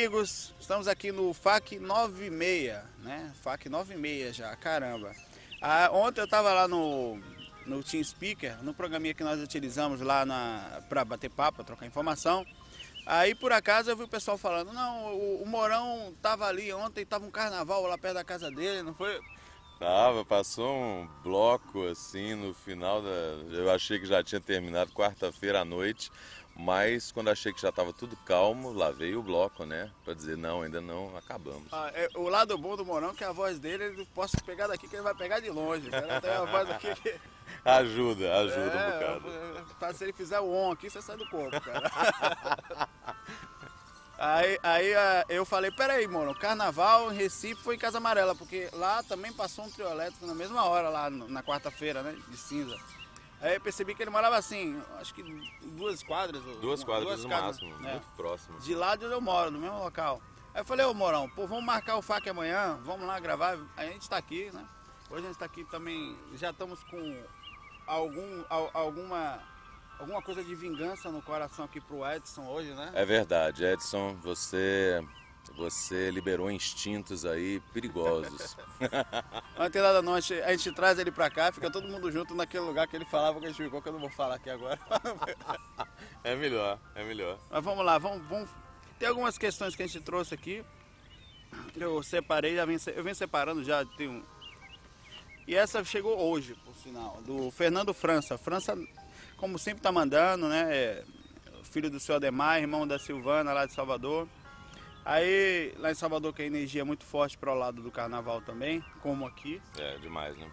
Amigos, estamos aqui no FAC 96, né? FAC 96 já, caramba. Ah, ontem eu estava lá no, no Team Speaker, no programinha que nós utilizamos lá para bater papo, trocar informação. Aí por acaso eu vi o pessoal falando, não, o, o Morão estava ali ontem, estava um carnaval lá perto da casa dele, não foi? Tava, passou um bloco assim no final da. Eu achei que já tinha terminado quarta-feira à noite. Mas quando achei que já estava tudo calmo, lá veio o bloco, né? Para dizer, não, ainda não, acabamos. Ah, é, o lado bom do Morão é que a voz dele, ele posso pegar daqui que ele vai pegar de longe. Cara. Tem a voz aqui que... Ajuda, ajuda é, um bocado. Se ele fizer o on aqui, você sai do corpo, cara. aí, aí ah, eu falei, peraí, Morão, carnaval em Recife foi em Casa Amarela, porque lá também passou um trio elétrico na mesma hora, lá na quarta-feira, né? De cinza. Aí eu percebi que ele morava assim, acho que duas quadras. Duas quadras duas no quadras, máximo, é, muito próximo. De lá de onde eu moro, no mesmo local. Aí eu falei, ô Morão, pô, vamos marcar o FAC amanhã, vamos lá gravar. A gente está aqui, né? Hoje a gente está aqui também, já estamos com algum, alguma, alguma coisa de vingança no coração aqui pro Edson hoje, né? É verdade, Edson, você você liberou instintos aí perigosos. não tem nada não, a gente, a gente traz ele pra cá, fica todo mundo junto naquele lugar que ele falava que a gente ficou, que eu não vou falar aqui agora. é melhor, é melhor. Mas vamos lá, vamos, vamos... Tem algumas questões que a gente trouxe aqui. Eu separei, já vim, eu venho separando já, tem um... E essa chegou hoje, por sinal, do Fernando França. França, como sempre tá mandando, né? É filho do seu Ademar, irmão da Silvana lá de Salvador. Aí lá em Salvador que a energia é muito forte para o lado do carnaval também, como aqui. É, demais, né?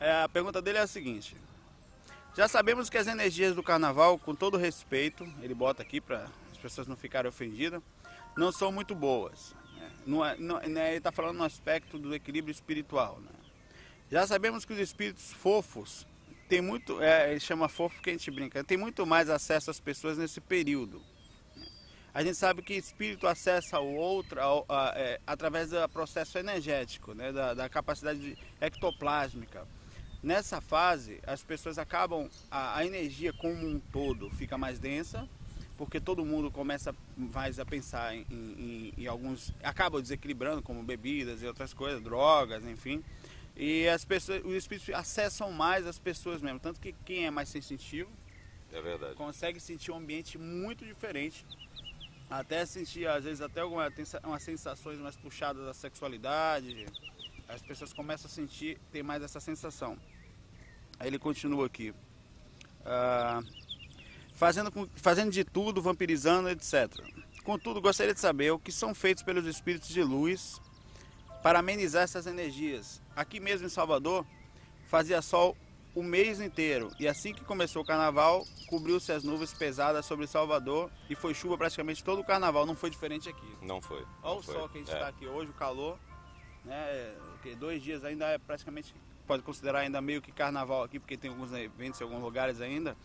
É, a pergunta dele é a seguinte. Já sabemos que as energias do carnaval, com todo respeito, ele bota aqui para as pessoas não ficarem ofendidas, não são muito boas. Né? Não é, não, né, ele está falando no aspecto do equilíbrio espiritual. Né? Já sabemos que os espíritos fofos tem muito, é, ele chama fofo porque a gente brinca, tem muito mais acesso às pessoas nesse período. A gente sabe que espírito acessa o outro a, a, é, através do processo energético, né, da, da, capacidade ectoplásmica. Nessa fase, as pessoas acabam, a, a, energia como um todo fica mais densa, porque todo mundo começa mais a pensar em, em, em alguns. acaba desequilibrando, como bebidas e outras coisas, drogas, enfim. E as pessoas, os espíritos acessam mais as pessoas mesmo. Tanto que quem é mais sensitivo é consegue sentir um ambiente muito diferente até sentir, às vezes, até algumas umas sensações mais puxadas da sexualidade. As pessoas começam a sentir, ter mais essa sensação. Aí ele continua aqui. Ah, fazendo, fazendo de tudo, vampirizando, etc. Contudo, gostaria de saber o que são feitos pelos espíritos de luz para amenizar essas energias. Aqui mesmo em Salvador, fazia sol o mês inteiro. E assim que começou o carnaval, cobriu-se as nuvens pesadas sobre Salvador e foi chuva praticamente todo o carnaval. Não foi diferente aqui. Não foi. Olha o foi. sol que a gente está é. aqui hoje, o calor. Né? Porque dois dias ainda é praticamente, pode considerar ainda meio que carnaval aqui, porque tem alguns eventos em alguns lugares ainda.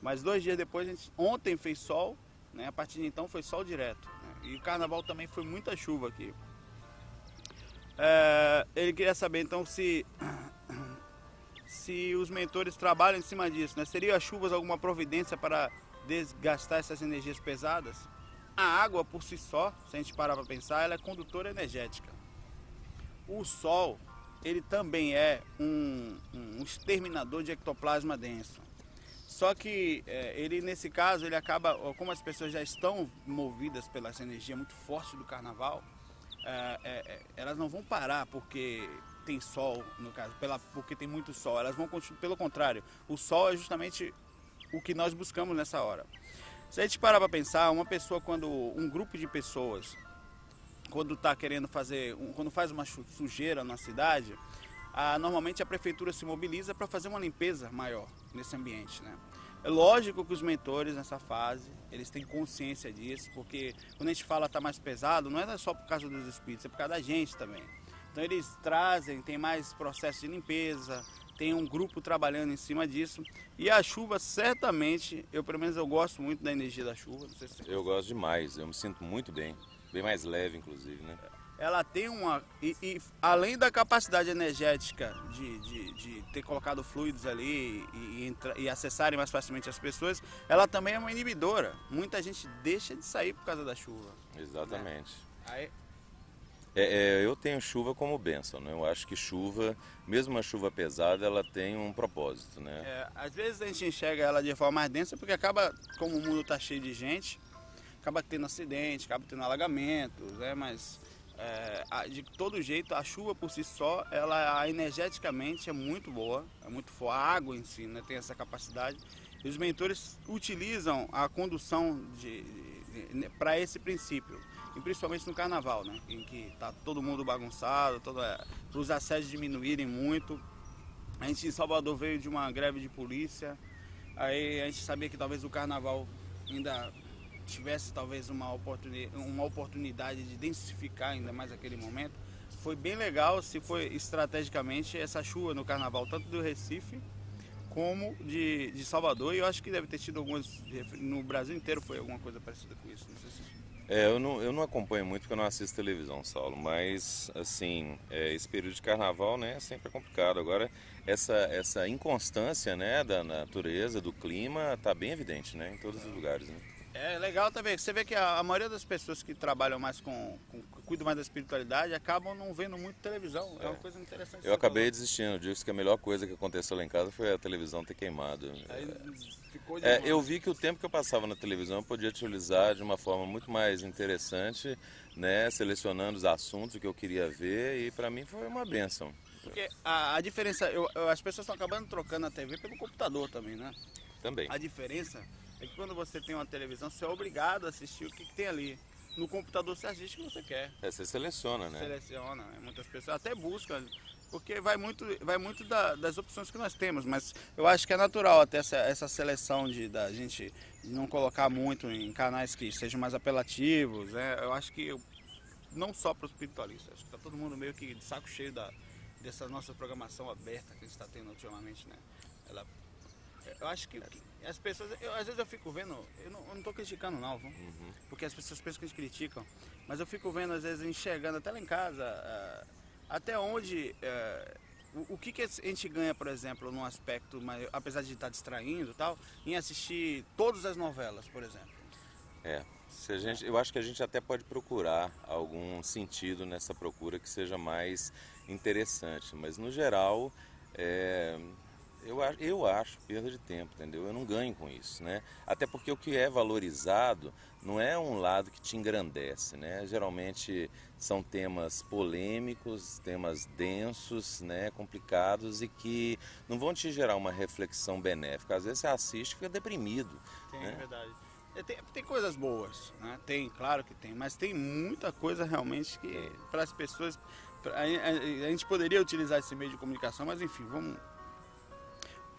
Mas dois dias depois, a gente, ontem fez sol, né? a partir de então foi sol direto. Né? E o carnaval também foi muita chuva aqui. É, ele queria saber então se se os mentores trabalham em cima disso, né? Seria as chuvas alguma providência para desgastar essas energias pesadas? A água por si só, se a gente parar para pensar, ela é condutora energética. O Sol, ele também é um, um exterminador de ectoplasma denso. Só que é, ele, nesse caso, ele acaba, como as pessoas já estão movidas pela essa energia muito forte do carnaval, é, é, elas não vão parar porque tem sol, no caso, pela, porque tem muito sol. Elas vão pelo contrário, o sol é justamente o que nós buscamos nessa hora. Se a gente parar para pensar, uma pessoa quando um grupo de pessoas quando está querendo fazer, quando faz uma sujeira na cidade, a, normalmente a prefeitura se mobiliza para fazer uma limpeza maior nesse ambiente, né? É lógico que os mentores nessa fase, eles têm consciência disso, porque quando a gente fala tá mais pesado, não é só por causa dos espíritos, é por causa da gente também. Então eles trazem, tem mais processo de limpeza, tem um grupo trabalhando em cima disso. E a chuva, certamente, eu pelo menos eu gosto muito da energia da chuva. Se eu gosto demais, eu me sinto muito bem. Bem mais leve, inclusive, né? Ela tem uma. E, e além da capacidade energética de, de, de, ter colocado fluidos ali e, entra, e acessarem mais facilmente as pessoas, ela também é uma inibidora. Muita gente deixa de sair por causa da chuva. Exatamente. Né? Aí, é, é, eu tenho chuva como bênção, né? Eu acho que chuva, mesmo uma chuva pesada, ela tem um propósito, né? É, às vezes a gente enxerga ela de forma mais densa porque acaba, como o mundo está cheio de gente, acaba tendo acidente, acaba tendo alagamentos, né? Mas é, de todo jeito, a chuva por si só, ela energeticamente é muito boa, é muito forte. A água em si né, tem essa capacidade. E os mentores utilizam a condução para esse princípio, e principalmente no carnaval, né, em que está todo mundo bagunçado, para os assédios diminuírem muito. A gente em Salvador veio de uma greve de polícia, aí a gente sabia que talvez o carnaval ainda tivesse talvez uma oportunidade, uma oportunidade de densificar ainda mais aquele momento. Foi bem legal se foi estrategicamente essa chuva no carnaval, tanto do Recife como de, de Salvador. E eu acho que deve ter tido algumas. No Brasil inteiro foi alguma coisa parecida com isso. Não sei se... É, eu não, eu não acompanho muito porque eu não assisto televisão, Saulo, mas assim, é, esse período de carnaval né, sempre é complicado. Agora, essa, essa inconstância né, da natureza, do clima, está bem evidente né, em todos os lugares. Né? É legal também. Você vê que a, a maioria das pessoas que trabalham mais com, com, cuidam mais da espiritualidade acabam não vendo muito televisão. É, é uma coisa interessante. Eu acabei falou. desistindo. Eu disse que a melhor coisa que aconteceu lá em casa foi a televisão ter queimado. Aí, é, eu vi que o tempo que eu passava na televisão eu podia utilizar de uma forma muito mais interessante, né, selecionando os assuntos que eu queria ver e para mim foi uma benção. Porque a, a diferença, eu, as pessoas estão acabando trocando a TV pelo computador também, né? Também. A diferença é que quando você tem uma televisão, você é obrigado a assistir o que, que tem ali. No computador você assiste o que você quer. É, você seleciona, né? Seleciona. Né? Muitas pessoas até buscam, porque vai muito, vai muito da, das opções que nós temos. Mas eu acho que é natural até essa, essa seleção de da gente não colocar muito em canais que sejam mais apelativos. Né? Eu acho que eu, não só para os espiritualistas, acho que está todo mundo meio que de saco cheio da, dessa nossa programação aberta que a gente está tendo ultimamente. Né? Ela, eu acho que as pessoas, eu, às vezes eu fico vendo, eu não, estou criticando não, uhum. porque as pessoas pensam que a gente criticam, mas eu fico vendo, às vezes, enxergando até lá em casa, uh, até onde, uh, o, o, que, que a gente ganha, por exemplo, num aspecto, mas, apesar de estar distraindo e tal, em assistir todas as novelas, por exemplo. É, se a gente, eu acho que a gente até pode procurar algum sentido nessa procura que seja mais interessante, mas no geral, é, eu, eu acho perda de tempo, entendeu? Eu não ganho com isso, né? Até porque o que é valorizado não é um lado que te engrandece, né? Geralmente são temas polêmicos, temas densos, né? Complicados e que não vão te gerar uma reflexão benéfica. Às vezes você assiste e fica deprimido. Tem, né? é verdade. Tem, tem, coisas boas, né? Tem, claro que tem, mas tem muita coisa realmente que para as pessoas a, a, a gente poderia utilizar esse meio de comunicação, mas enfim, vamos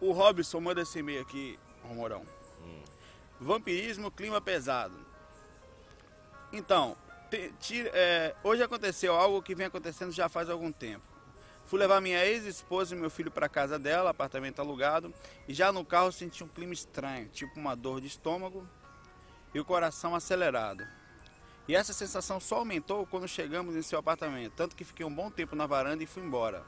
o Robson manda esse e-mail aqui, Romorão. Hum. Vampirismo, clima pesado. Então, te, te, é, hoje aconteceu algo que vem acontecendo já faz algum tempo. Fui levar minha ex-esposa e meu filho para casa dela, apartamento alugado, e já no carro senti um clima estranho, tipo uma dor de estômago e o coração acelerado. E essa sensação só aumentou quando chegamos em seu apartamento, tanto que fiquei um bom tempo na varanda e fui embora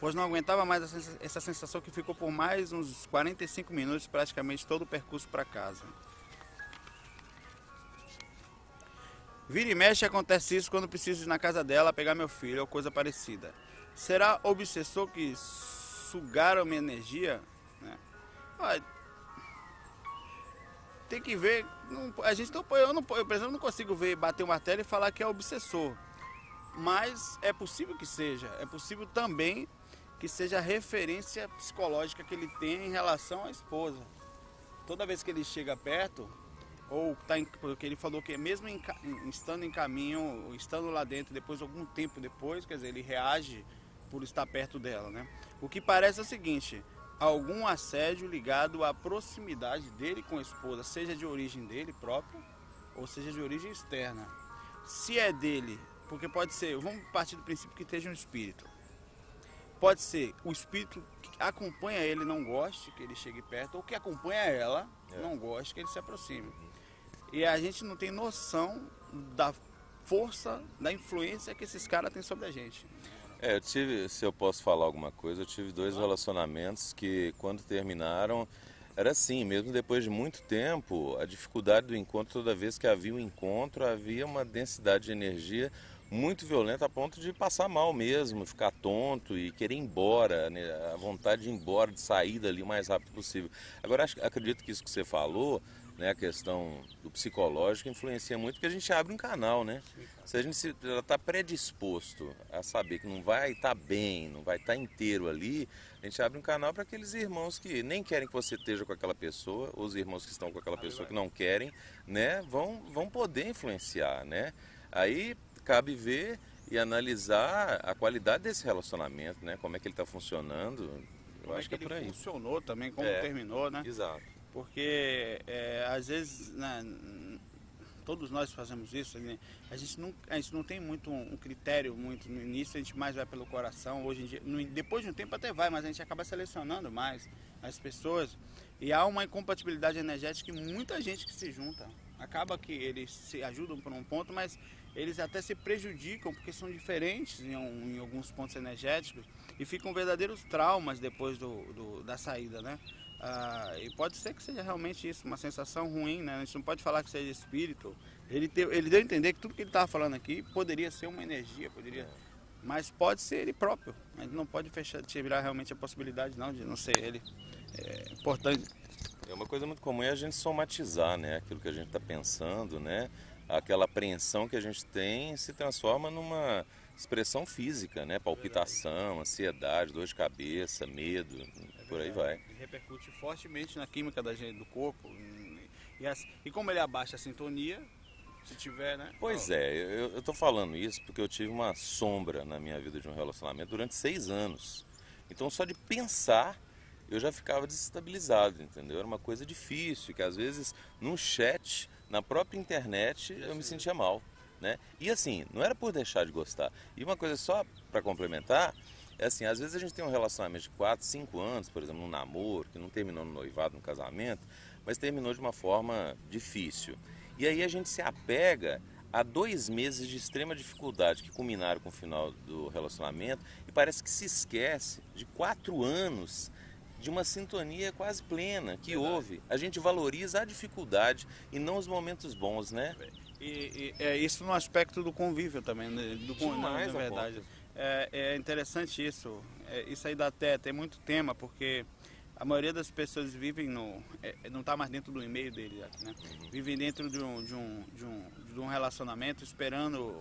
pois não aguentava mais essa sensação que ficou por mais uns 45 minutos, praticamente todo o percurso para casa. Vira e mexe acontece isso quando preciso ir na casa dela pegar meu filho ou coisa parecida. Será obsessor que sugaram minha energia? Né? tem que ver. Não, a gente não, eu, não, eu, por exemplo, não consigo ver, bater o martelo e falar que é obsessor. Mas é possível que seja. É possível também que seja a referência psicológica que ele tem em relação à esposa. Toda vez que ele chega perto, ou tá em, porque ele falou que mesmo em, estando em caminho, estando lá dentro, depois algum tempo depois, quer dizer, ele reage por estar perto dela, né? O que parece é o seguinte, algum assédio ligado à proximidade dele com a esposa, seja de origem dele próprio, ou seja de origem externa. Se é dele, porque pode ser, vamos partir do princípio que esteja um espírito. Pode ser o espírito que acompanha ele não goste que ele chegue perto, ou que acompanha ela é. não goste que ele se aproxime. E a gente não tem noção da força, da influência que esses caras têm sobre a gente. É, eu tive, se eu posso falar alguma coisa, eu tive dois relacionamentos que quando terminaram era assim, mesmo depois de muito tempo, a dificuldade do encontro, toda vez que havia um encontro, havia uma densidade de energia muito violenta a ponto de passar mal mesmo, ficar tonto e querer ir embora, né? a vontade de ir embora, de sair dali o mais rápido possível. Agora, acho, acredito que isso que você falou né, a questão do psicológico influencia muito porque a gente abre um canal, né? Se a gente está predisposto a saber que não vai estar tá bem, não vai estar tá inteiro ali, a gente abre um canal para aqueles irmãos que nem querem que você esteja com aquela pessoa, ou os irmãos que estão com aquela pessoa que não querem, né, vão, vão poder influenciar, né? Aí cabe ver e analisar a qualidade desse relacionamento, né? Como é que ele está funcionando. Eu como acho é que, que é por aí. funcionou também, como é, terminou, né? Exato porque é, às vezes né, todos nós fazemos isso né? a gente não a gente não tem muito um critério muito no início a gente mais vai pelo coração hoje em dia no, depois de um tempo até vai mas a gente acaba selecionando mais as pessoas e há uma incompatibilidade energética e muita gente que se junta acaba que eles se ajudam por um ponto mas eles até se prejudicam porque são diferentes em, em alguns pontos energéticos e ficam verdadeiros traumas depois do, do da saída né ah, e pode ser que seja realmente isso, uma sensação ruim, né? A gente não pode falar que seja espírito. Ele, te, ele deu a entender que tudo que ele estava falando aqui poderia ser uma energia, poderia. Mas pode ser ele próprio. A gente não pode fechar, tirar realmente a possibilidade não de não ser ele. É importante. É uma coisa muito comum é a gente somatizar, né? Aquilo que a gente está pensando, né? Aquela apreensão que a gente tem se transforma numa expressão física, né? Palpitação, ansiedade, dor de cabeça, medo, por aí vai. Ele repercute fortemente na química da gente, do corpo. E, assim, e como ele abaixa a sintonia, se tiver, né? Pois é, eu, eu tô falando isso porque eu tive uma sombra na minha vida de um relacionamento durante seis anos. Então só de pensar eu já ficava desestabilizado, entendeu? Era uma coisa difícil, que às vezes num chat, na própria internet, eu me sentia mal. Né? E assim, não era por deixar de gostar. E uma coisa só para complementar, é assim, às vezes a gente tem um relacionamento de 4, 5 anos, por exemplo, um namoro, que não terminou no noivado, no casamento, mas terminou de uma forma difícil. E aí a gente se apega a dois meses de extrema dificuldade que culminaram com o final do relacionamento e parece que se esquece de quatro anos de uma sintonia quase plena que Verdade. houve. A gente valoriza a dificuldade e não os momentos bons, né? E, e é isso no aspecto do convívio também, né? do Demais, na verdade. É, é, interessante isso. É, isso aí dá até tem muito tema, porque a maioria das pessoas vivem no. É, não está mais dentro do e-mail dele, né? Uhum. Vivem dentro de um, de, um, de, um, de um relacionamento esperando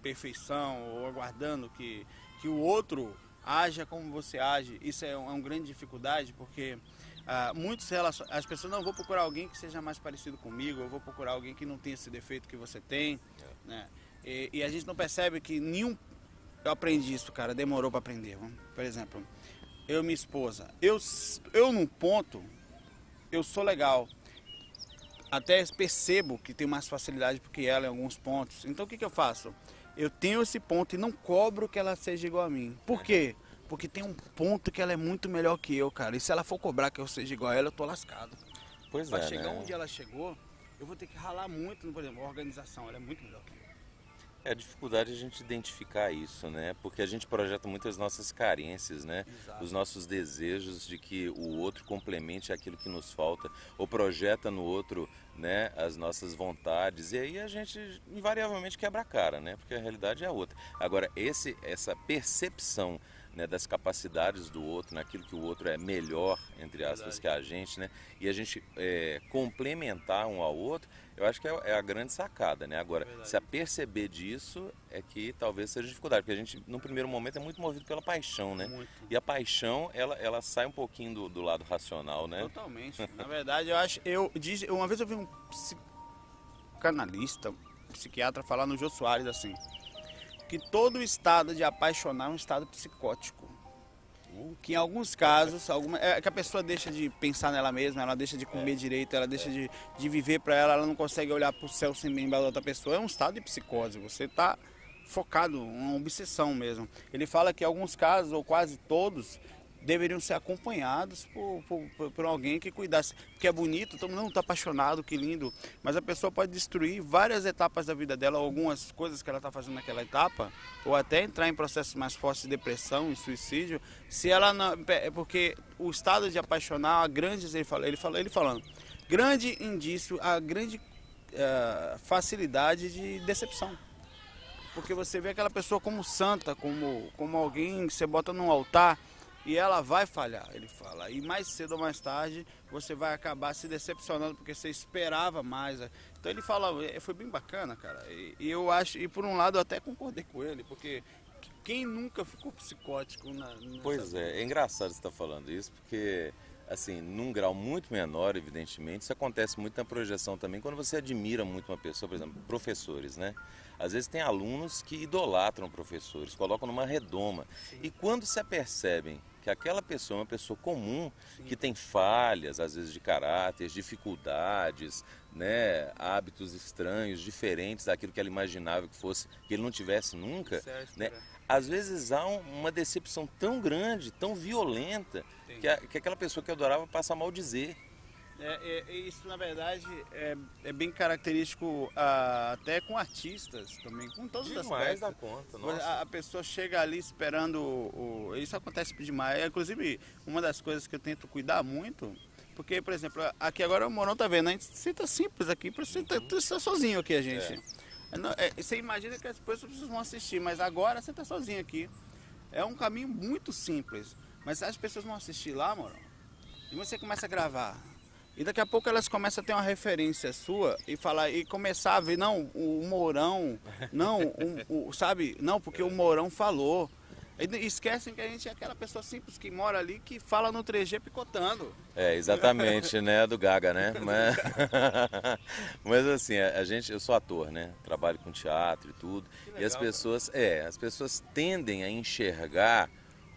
perfeição ou aguardando que, que o outro haja como você age. Isso é, uma, é uma grande dificuldade, porque ah, muitos relacion... as pessoas não vão procurar alguém que seja mais parecido comigo, eu vou procurar alguém que não tenha esse defeito que você tem, é. né? E, e, a gente não percebe que nenhum eu aprendi isso, cara, demorou para aprender. Por exemplo, eu e minha esposa, eu, eu num ponto, eu sou legal. Até percebo que tenho mais facilidade do que ela em alguns pontos. Então o que, que eu faço? Eu tenho esse ponto e não cobro que ela seja igual a mim. Por quê? Porque tem um ponto que ela é muito melhor que eu, cara. E se ela for cobrar que eu seja igual a ela, eu tô lascado. Pois pra é. Pra chegar né? onde ela chegou, eu vou ter que ralar muito, por exemplo, a organização, ela é muito melhor que eu. É a dificuldade a gente identificar isso, né? Porque a gente projeta muitas nossas carências, né? Exato. Os nossos desejos de que o outro complemente aquilo que nos falta, ou projeta no outro, né, as nossas vontades. E aí a gente invariavelmente quebra a cara, né? Porque a realidade é outra. Agora, esse essa percepção né, das capacidades do outro, naquilo que o outro é melhor, entre aspas, Verdade. que a gente, né? E a gente é, complementar um ao outro, eu acho que é, é a grande sacada, né? Agora, Verdade. se a perceber disso é que talvez seja dificuldade, porque a gente, no primeiro momento, é muito movido pela paixão, né? Muito. E a paixão, ela, ela sai um pouquinho do, do lado racional, né? Totalmente. Na verdade, eu acho, eu, uma vez eu vi um psicanalista, psiquiatra, falar no Jô Soares assim, que todo estado de apaixonar é um estado psicótico. Que em alguns casos, alguma, é que a pessoa deixa de pensar nela mesma, ela deixa de comer direito, ela deixa de, de viver para ela, ela não consegue olhar para o céu sem lembrar da outra pessoa. É um estado de psicose. Você está focado, uma obsessão mesmo. Ele fala que em alguns casos, ou quase todos, deveriam ser acompanhados por, por, por, alguém que cuidasse. Porque é bonito, todo mundo está apaixonado, que lindo, mas a pessoa pode destruir várias etapas da vida dela, algumas coisas que ela está fazendo naquela etapa, ou até entrar em processos mais fortes de depressão e suicídio, se ela não. É porque o estado de apaixonar, a grandes, ele fala, ele, fala, ele falando, grande indício, a grande uh, facilidade de decepção. Porque você vê aquela pessoa como santa, como, como alguém que você bota num altar e ela vai falhar, ele fala. E mais cedo ou mais tarde você vai acabar se decepcionando porque você esperava mais. Então ele fala, é, foi bem bacana, cara. E, e eu acho, e por um lado eu até concordei com ele, porque quem nunca ficou psicótico na. Pois é, é engraçado você estar tá falando isso, porque assim, num grau muito menor, evidentemente, isso acontece muito na projeção também, quando você admira muito uma pessoa, por exemplo, professores, né? Às vezes tem alunos que idolatram professores, colocam numa redoma. Sim. E quando se apercebem que aquela pessoa é uma pessoa comum, Sim. que tem falhas, às vezes de caráter, dificuldades, né, hábitos estranhos, diferentes daquilo que ela imaginava que fosse, que ele não tivesse nunca, certo, né? Às vezes há uma decepção tão grande, tão violenta, que, a, que aquela pessoa que adorava passa a mal dizer. É, é, isso, na verdade, é, é bem característico ah, até com artistas também, com todos demais os aspectos. da conta, nossa. A, a, pessoa chega ali esperando... O, isso acontece demais. Inclusive, uma das coisas que eu tento cuidar muito... Porque, por exemplo, aqui agora o Morão tá vendo, a gente senta simples aqui, você tá, tá sozinho aqui, a gente. É. é. você imagina que as pessoas vão assistir, mas agora você tá sozinho aqui. É um caminho muito simples. Mas as pessoas vão assistir lá, Morão, e você começa a gravar e daqui a pouco elas começam a ter uma referência sua e falar e começar a ver, não, o Mourão, não, o, o, sabe? Não, porque o Mourão falou. E esquecem que a gente é aquela pessoa simples que mora ali que fala no 3G picotando. É, exatamente, né? Do Gaga, né? Mas, mas assim, a gente, eu sou ator, né? Trabalho com teatro e tudo. Legal, e as pessoas, é, as pessoas tendem a enxergar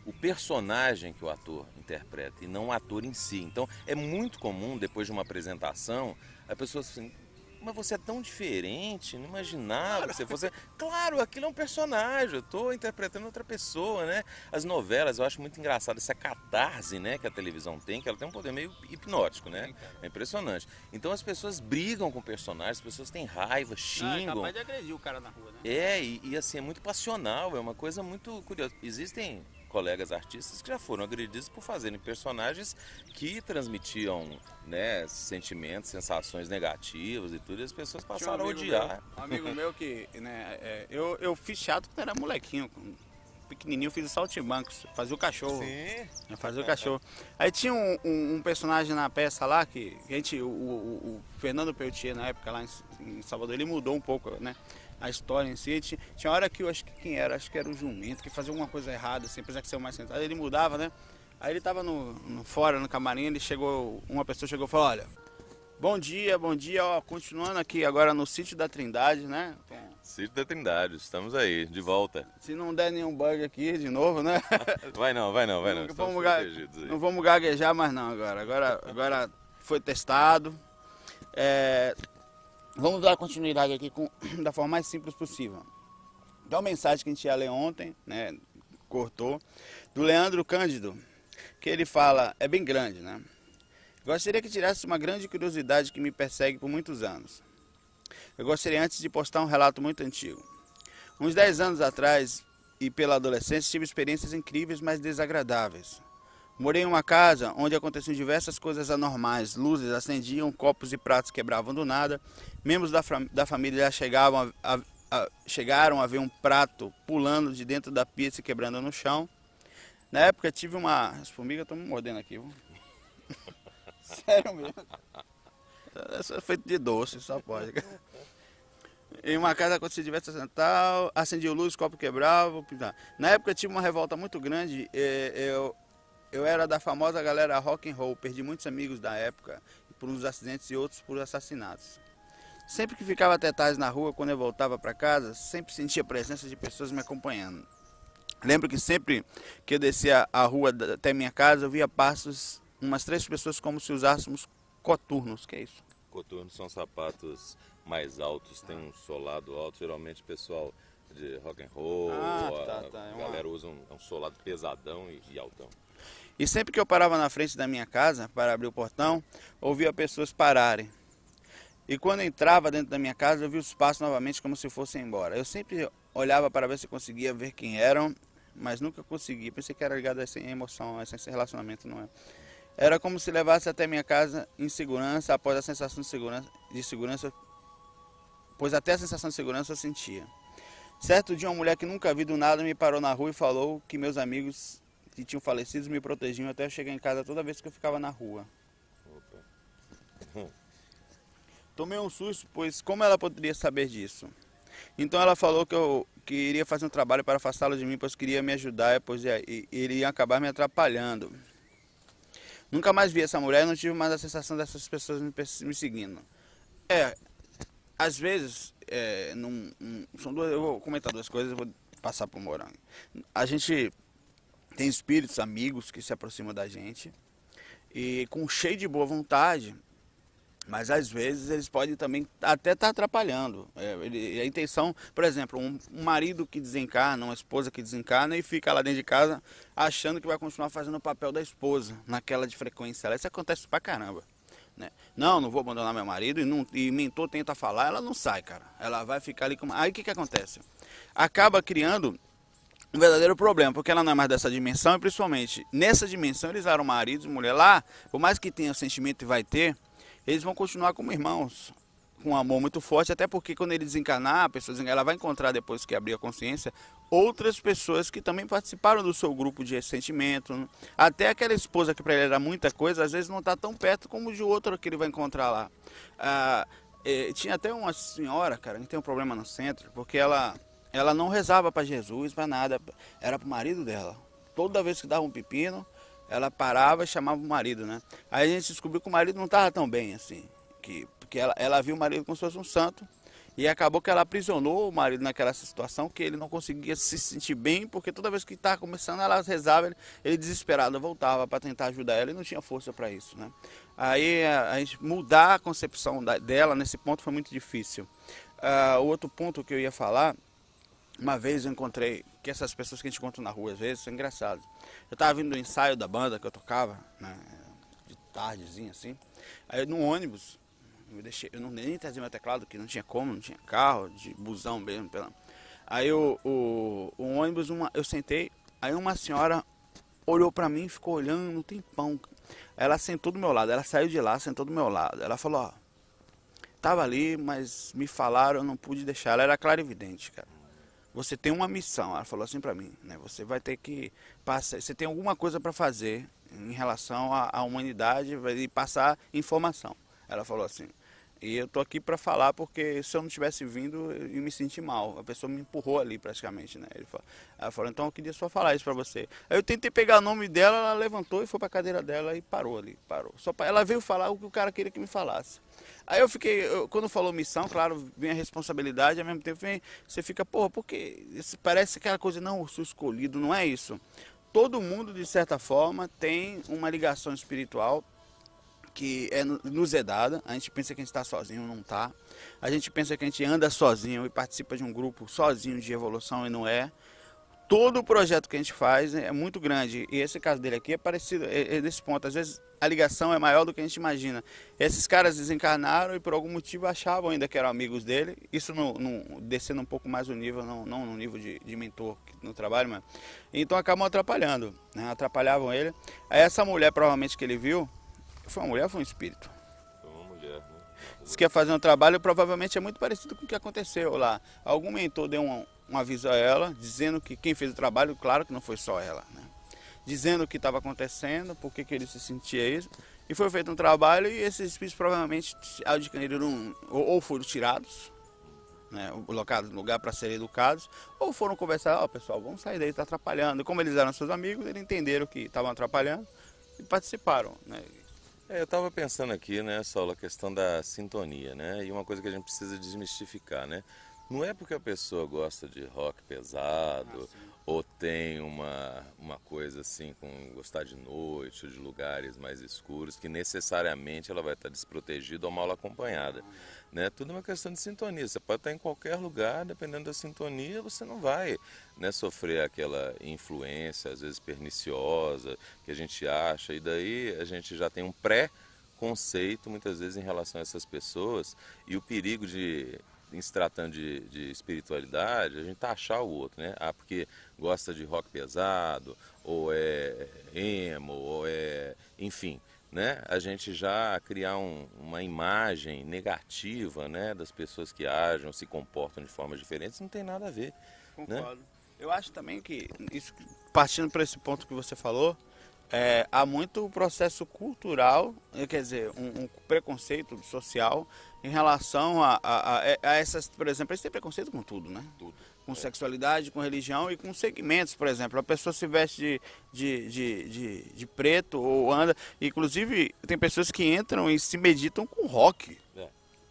o personagem que o ator interpreta e não o ator em si. Então é muito comum, depois de uma apresentação, a pessoa assim, mas você é tão diferente, não imaginava que você fosse. Claro, aquilo é um personagem, eu estou interpretando outra pessoa, né? As novelas, eu acho muito engraçado essa catarse, né, que a televisão tem, que ela tem um poder meio hipnótico, né? É impressionante. Então as pessoas brigam com personagens, as pessoas têm raiva, xingam. Não, é capaz de agredir o cara na rua, né? É, e, e assim, é muito passional, é uma coisa muito curiosa. Existem colegas artistas que já foram agredidos por fazerem personagens que transmitiam né, sentimentos, sensações negativas e tudo, e as pessoas passaram um a odiar. Meu, um amigo meu que, né, é, eu, eu fiz chato quando era molequinho, pequenininho, eu fiz o saltimbancos, fazia o cachorro. Sim. Fazia o cachorro. Aí tinha um, um, um, personagem na peça lá que a gente, o, o, o Fernando Peltier na época lá em, em Salvador, ele mudou um pouco, né? A história em si. Tinha, tinha hora que eu acho que quem era, acho que era o jumento, que fazia alguma coisa errada, assim, apesar de ser o mais sentado, ele mudava, né? Aí ele tava no, no, fora, no camarim, ele chegou, uma pessoa chegou e falou, olha, bom dia, bom dia, ó, continuando aqui agora no sítio da Trindade, né? Sítio da Trindade, estamos aí, de volta. Se não der nenhum bug aqui de novo, né? vai não, vai não, vai não. Não vamos, não vamos gaguejar mais não agora. Agora, agora foi testado. É, Vamos dar continuidade aqui com, da forma mais simples possível. Então, uma mensagem que a gente ia ler ontem, né, cortou, do Leandro Cândido, que ele fala, é bem grande, né? Gostaria que tirasse uma grande curiosidade que me persegue por muitos anos. Eu gostaria antes de postar um relato muito antigo. Uns 10 anos atrás, e pela adolescência, tive experiências incríveis, mas desagradáveis. Morei em uma casa onde aconteciam diversas coisas anormais. Luzes acendiam, copos e pratos quebravam do nada. Membros da, da família chegavam a, a, chegaram a ver um prato pulando de dentro da pia e quebrando no chão. Na época tive uma. As formigas estão me mordendo aqui. Sério mesmo. Isso é feito de doce, só pode. Em uma casa acontecia diversas tal, acendia luz, copo quebrava. Na época tive uma revolta muito grande. Eu, eu era da famosa galera rock and roll, perdi muitos amigos da época por uns acidentes e outros por assassinatos. Sempre que ficava até tarde na rua, quando eu voltava para casa, sempre sentia a presença de pessoas me acompanhando. Lembro que sempre que eu descia a rua até minha casa, eu via passos, umas três pessoas como se usássemos coturnos. que é isso? Coturnos são sapatos mais altos, tem um solado alto, geralmente pessoal de rock and roll, Ah, tá, tá, é galera usa um, um solado pesadão e, e altão. E sempre que eu parava na frente da minha casa para abrir o portão, ouvia pessoas pararem. E quando entrava dentro da minha casa, eu via os passos novamente como se fossem embora. Eu sempre olhava para ver se conseguia ver quem eram, mas nunca conseguia. Pensei que era ligado a essa emoção, a esse relacionamento, não é? Era como se levasse até minha casa em segurança, após a sensação de segurança, de segurança pois até a sensação de segurança eu sentia. Certo dia, uma mulher que nunca vi do nada me parou na rua e falou que meus amigos que tinham falecido me protegiam até eu chegar em casa toda vez que eu ficava na rua. Opa. Tomei um susto, pois como ela poderia saber disso? Então ela falou que eu que iria fazer um trabalho para afastá-lo de mim, pois queria me ajudar, pois e- ele ia acabar me atrapalhando. Nunca mais vi essa mulher e não tive mais a sensação dessas pessoas me, me seguindo. É, às vezes, é, num- são duas, eu vou comentar duas coisas, eu vou passar para o Morango. A gente tem espíritos, amigos que se aproximam da gente e com cheio de boa vontade, mas às vezes eles podem também até estar atrapalhando. É, ele- a intenção, por exemplo, um, um marido que desencarna, uma esposa que desencarna e fica lá dentro de casa achando que vai continuar fazendo o papel da esposa, naquela de frequência. Isso acontece pra caramba. né? Não, não vou abandonar meu marido e, não, e mentor tenta falar, ela não sai, cara. Ela vai ficar ali com. Aí o que, que acontece? Acaba criando um verdadeiro problema, porque ela não é mais dessa dimensão e principalmente nessa dimensão eles eram maridos e mulher lá, por mais que tenha sentimento e vai ter, eles vão continuar como irmãos, com um amor muito forte, até porque quando ele desencarnar, a pessoa desencarnar, ela vai encontrar depois que abrir a consciência outras pessoas que também participaram do seu grupo de sentimento, até aquela esposa que para ele era muita coisa, às vezes não está tão perto como de outro que ele vai encontrar lá. Ah, eh, tinha até uma senhora, cara, que tem um problema no centro, porque ela ela não rezava para Jesus, para nada, era para o marido dela. Toda vez que dava um pepino, ela parava e chamava o marido, né? Aí a gente descobriu que o marido não estava tão bem assim, que porque ela, ela viu o marido como se fosse um santo e acabou que ela aprisionou o marido naquela situação que ele não conseguia se sentir bem, porque toda vez que estava começando ela rezava, ele, ele desesperado voltava para tentar ajudar ela e não tinha força para isso, né? Aí a, a gente mudar a concepção da- dela nesse ponto foi muito difícil. Ah, o outro ponto que eu ia falar uma vez eu encontrei, que essas pessoas que a gente encontra na rua às vezes, são engraçadas. Eu tava vindo do ensaio da banda que eu tocava, né, de tardezinha assim. Aí no ônibus, eu, deixei, eu não nem trazia meu teclado, que não tinha como, não tinha carro, de busão mesmo. Pela... Aí o, o, o ônibus, uma, eu sentei, aí uma senhora olhou pra mim e ficou olhando um tempão. Ela sentou do meu lado, ela saiu de lá, sentou do meu lado. Ela falou, ó, tava ali, mas me falaram, eu não pude deixar. Ela era clarividente, cara você tem uma missão. Ela falou assim para mim, né? Você vai ter que passar, você tem alguma coisa para fazer em relação à, à humanidade e passar informação. Ela falou assim. E eu tô aqui para falar porque se eu não tivesse vindo, eu me sentir mal. A pessoa me empurrou ali praticamente, né? Ele falou, ela falou, então eu queria só falar isso para você. Aí eu tentei pegar o nome dela, ela levantou e foi para a cadeira dela e parou ali, parou. Só pra, ela veio falar o que o cara queria que me falasse. Aí eu fiquei, eu- quando falou missão, claro, vem a responsabilidade, ao mesmo tempo vem, você fica, porra, porque parece aquela coisa, não, eu sou escolhido, não é isso. Todo mundo, de certa forma, tem uma ligação espiritual que é, no- nos é dada. A gente pensa que a gente está sozinho, não está. A gente pensa que a gente anda sozinho e participa de um grupo sozinho de evolução e não é. Todo o projeto que a gente faz é muito grande. E esse caso dele aqui é parecido, é, é desse ponto. Às vezes a ligação é maior do que a gente imagina. Esses caras desencarnaram e por algum motivo achavam ainda que eram amigos dele. Isso no, no- descendo um pouco mais o nível, não, não no nível de, de mentor no trabalho, mas. Então acabam atrapalhando, né? Atrapalhavam ele. Essa mulher, provavelmente, que ele viu, foi uma mulher ou foi um espírito? Foi uma mulher, né? Disse que ia fazer um trabalho, provavelmente é muito parecido com o que aconteceu lá. Algum mentor deu um, um aviso a ela, dizendo que quem fez o trabalho, claro que não foi só ela, né? Dizendo o que estava acontecendo, por que ele se sentia isso. E foi feito um trabalho e esses espíritos provavelmente adquiriram, ou, ou foram tirados, né, colocados no lugar para serem educados, ou foram conversar, ó pessoal, vamos sair daí, está atrapalhando. Como eles eram seus amigos, eles entenderam que estavam atrapalhando e participaram. Né? É, eu estava pensando aqui, né, Saulo, a questão da sintonia, né? E uma coisa que a gente precisa desmistificar, né? Não é porque a pessoa gosta de rock pesado Ah, ou tem uma, uma coisa assim com gostar de noite ou de lugares mais escuros que necessariamente ela vai estar desprotegida ou mal acompanhada. Né? Tudo é uma questão de sintonia. Você pode estar em qualquer lugar, dependendo da sintonia, você não vai né, sofrer aquela influência, às vezes perniciosa, que a gente acha, e daí a gente já tem um pré-conceito muitas vezes em relação a essas pessoas e o perigo de em se tratando de, de espiritualidade, a gente taxar o outro, né? Ah, porque gosta de rock pesado, ou é emo, ou é. enfim, né? A gente já criar um, uma imagem negativa, né? Das pessoas que agem se comportam de formas diferentes, não tem nada a ver. Concordo. Eu acho também que, isso, partindo para esse ponto que você falou, é, há muito processo cultural, quer dizer, um, um preconceito social em relação a, a, a, a essas, por exemplo, eles têm preconceito com tudo, né? Tudo. Com sexualidade, com religião e com segmentos, por exemplo. A pessoa se veste de, de, de, de, de preto ou anda. Inclusive, tem pessoas que entram e se meditam com rock. É,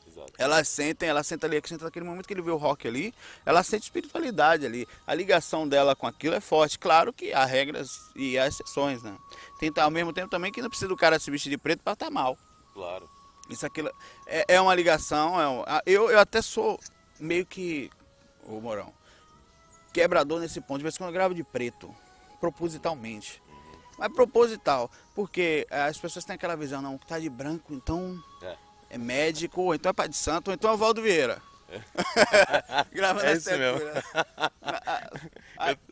exato. Elas sentem, ela senta ali, senta naquele momento que ele vê o rock ali, ela sente espiritualidade ali. A ligação dela com aquilo é forte. Claro que há regras e há exceções, né? Tem ao mesmo tempo também que não precisa do cara se vestir de preto para estar mal. Claro. Isso aquilo é, é uma ligação. É um- a- eu, eu até sou meio que. Ô Morão. Quebrador nesse ponto. De vez em quando eu gravo de preto. Propositalmente. Mas proposital. Porque eh, as pessoas têm aquela visão, não, que tá de branco, então É. é médico, ou então é pai de santo, ou então é o Valdo Vieira. Gravando É isso mesmo.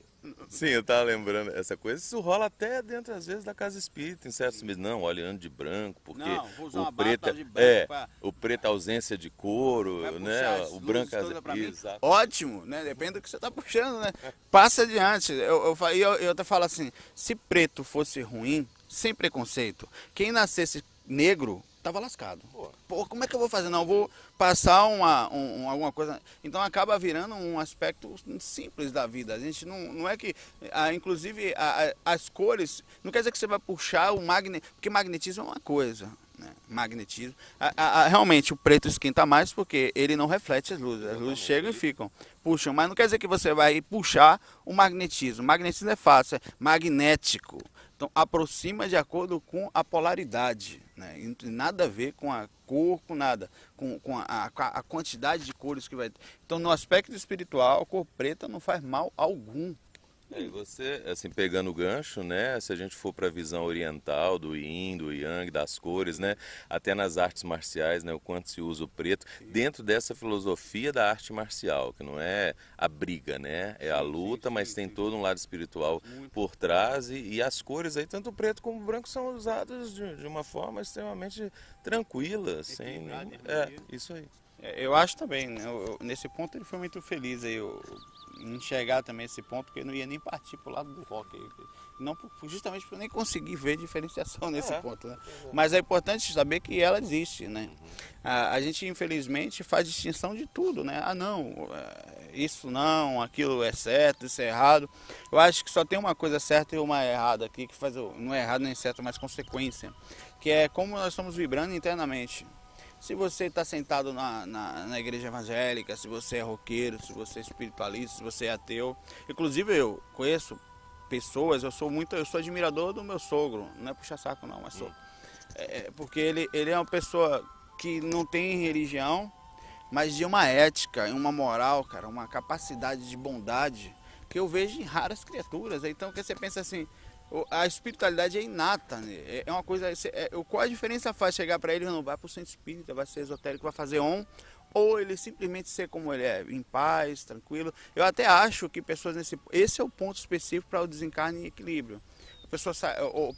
Sim, eu tava lembrando essa coisa. Isso rola até dentro, às vezes, da casa espírita, em certos meses. Não, olhando de branco, porque Não, vou usar o uma preto bata de é, branco é, pra- o preto é ausência de couro, né? as O branco é mim. Exato. Ótimo, né? Depende do que você tá puxando, né? Passa adiante. Eu, eu, eu, eu até falo assim, se preto fosse ruim, sem preconceito, quem nascesse negro, tava lascado. Pô. Como é que eu vou fazer? Não, vou passar uma, um- um- alguma coisa. Então acaba virando um aspecto simples da vida. A gente não, não é que. ah, inclusive, a- a- as cores. Não quer dizer que você vai puxar o magnetismo. Porque magnetismo é uma coisa. Né? Magnetismo. A- a- a- realmente o preto esquenta mais porque ele não reflete as luzes. As luzes chegam e ficam. Puxam. Mas não quer dizer que você vai puxar o magnetismo. O magnetismo é fácil, é magnético. Então aproxima de acordo com a polaridade. Né? Nada a ver com a cor, com nada. Com, com a- a quantidade de cores que vai ter. Então no aspecto espiritual, a cor preta não faz mal algum. É, e você, assim, pegando o gancho, né? Se a gente for para a visão oriental do yin, do yang, das cores, né? Até nas artes marciais, né? O quanto se usa o preto dentro dessa filosofia da arte marcial, que não é a briga, né? É a luta, mas tem todo um lado espiritual por trás e, e as cores aí, tanto o preto como o branco, são usadas de, de uma forma extremamente tranquila, sem nenhum... É, isso aí. É, Eu acho também, né? Nesse ponto ele foi muito feliz aí, em enxergar também esse ponto, porque eu não ia nem partir pro lado do rock. Não, justamente porque eu nem consegui ver diferenciação nesse É. ponto, né? Mas é importante saber que ela existe, né? A, a gente, infelizmente, faz distinção de tudo, né? Ah, não, é, isso não, aquilo é certo, isso é errado. Eu acho que só tem uma coisa certa e uma errada aqui, que faz, o- não é errado nem certo, mas consequência, que é como nós estamos vibrando internamente. Se você está sentado na, na, na igreja evangélica, se você é roqueiro, se você é espiritualista, se você é ateu. Inclusive eu conheço pessoas, eu sou muito, eu sou admirador do meu sogro, não é puxa saco não, mas sou. É, é, porque ele, ele é uma pessoa que não tem religião, mas de uma ética, uma moral, cara, uma capacidade de bondade que eu vejo em raras criaturas. Então que você pensa assim, a espiritualidade é inata, né? É- é uma coisa. é- qual a diferença faz chegar para ele não vai para o centro espírita, vai ser esotérico, vai fazer on, ou ele simplesmente ser como ele é, em paz, tranquilo. Eu até acho que pessoas nesse. Esse é o ponto específico para o desencarne em equilíbrio. A pessoa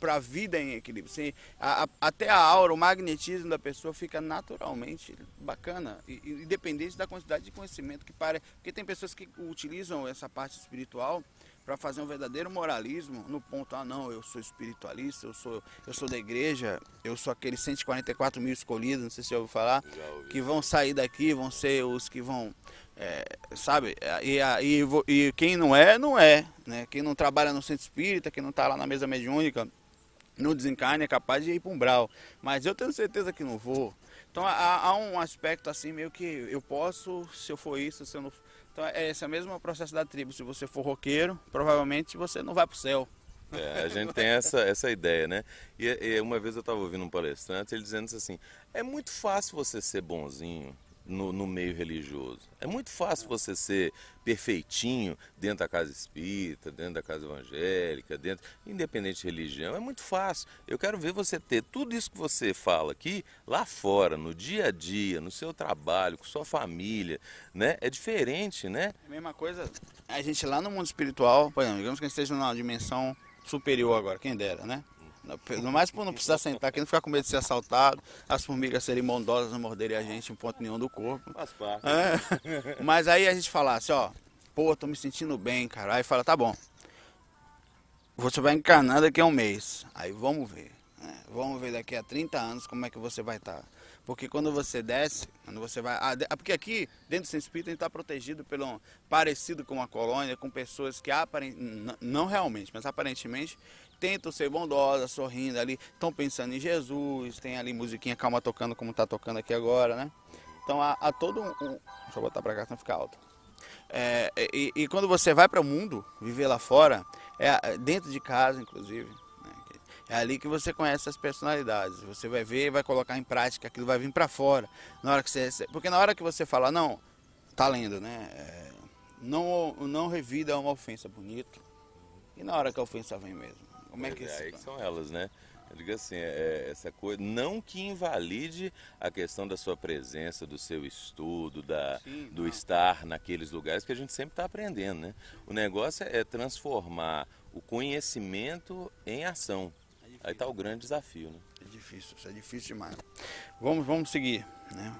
para a vida em equilíbrio. Sim, a- a- até a aura, o magnetismo da pessoa fica naturalmente bacana, independente da quantidade de conhecimento que para. Porque tem pessoas que utilizam essa parte espiritual para fazer um verdadeiro moralismo no ponto, ah não, eu sou espiritualista, eu sou, eu sou da igreja, eu sou aqueles 144 mil escolhidos, não sei se você ouviu falar, ouvi. que vão sair daqui, vão ser os que vão, é, sabe, e, e, e quem não é, não é, né? Quem não trabalha no centro espírita, quem não está lá na mesa mediúnica, no desencarne é capaz de ir para um brau. Mas eu tenho certeza que não vou. Então há, há, um aspecto assim meio que eu posso, se eu for isso, se eu não. Então é esse é o mesmo processo da tribo. Se você for roqueiro, provavelmente você não vai para o céu. É, a gente tem essa, essa ideia, né? E, e uma vez eu estava ouvindo um palestrante, ele dizendo assim: é muito fácil você ser bonzinho no, no, meio religioso. É muito fácil você ser perfeitinho dentro da casa espírita, dentro da casa evangélica, dentro, independente de religião. É muito fácil. Eu quero ver você ter tudo isso que você fala aqui lá fora, no dia a dia, no seu trabalho, com sua família, né? É diferente, né? A mesma coisa, a gente lá no mundo espiritual, por exemplo, digamos que a gente esteja numa dimensão superior agora, quem dera, né? No mais por não precisar sentar aqui, não ficar com medo de ser assaltado, as formigas serem bondosas, não morderem a gente em ponto nenhum do corpo. Faz parte. É. Mas aí a gente falasse, ó, pô, tô me sentindo bem, cara. Aí fala, tá bom. Você vai encarnar daqui a um mês. Aí vamos ver. Né? Vamos ver daqui a 30 anos como é que você vai estar. Tá. Porque quando você desce, quando você vai. Ah, porque aqui, dentro do Centro Espírita, a gente está protegido pelo. parecido com uma colônia, com pessoas que aparentemente. Não realmente, mas aparentemente tentam ser bondosas, sorrindo ali, estão pensando em Jesus, tem ali musiquinha calma tocando como está tocando aqui agora, né? Então há, há todo um, um, Deixa eu botar para cá, senão fica alto. É, e, e, quando você vai para o mundo, viver lá fora, é dentro de casa, inclusive, né? é ali que você conhece as personalidades. Você vai ver, vai colocar em prática, aquilo vai vir para fora. Na hora que você, porque na hora que você fala, não, tá lendo, né? É, não, não revida uma ofensa bonito. E na hora que a ofensa vem mesmo. Como é que é, aí que são elas, né? Eu digo assim, é, essa coisa, não que invalide a questão da sua presença, do seu estudo, da, Sim, do estar naqueles lugares que a gente sempre está aprendendo, né? O negócio é transformar o conhecimento em ação. É aí está o grande desafio, né? É difícil, isso é difícil demais. Vamos, vamos seguir, né?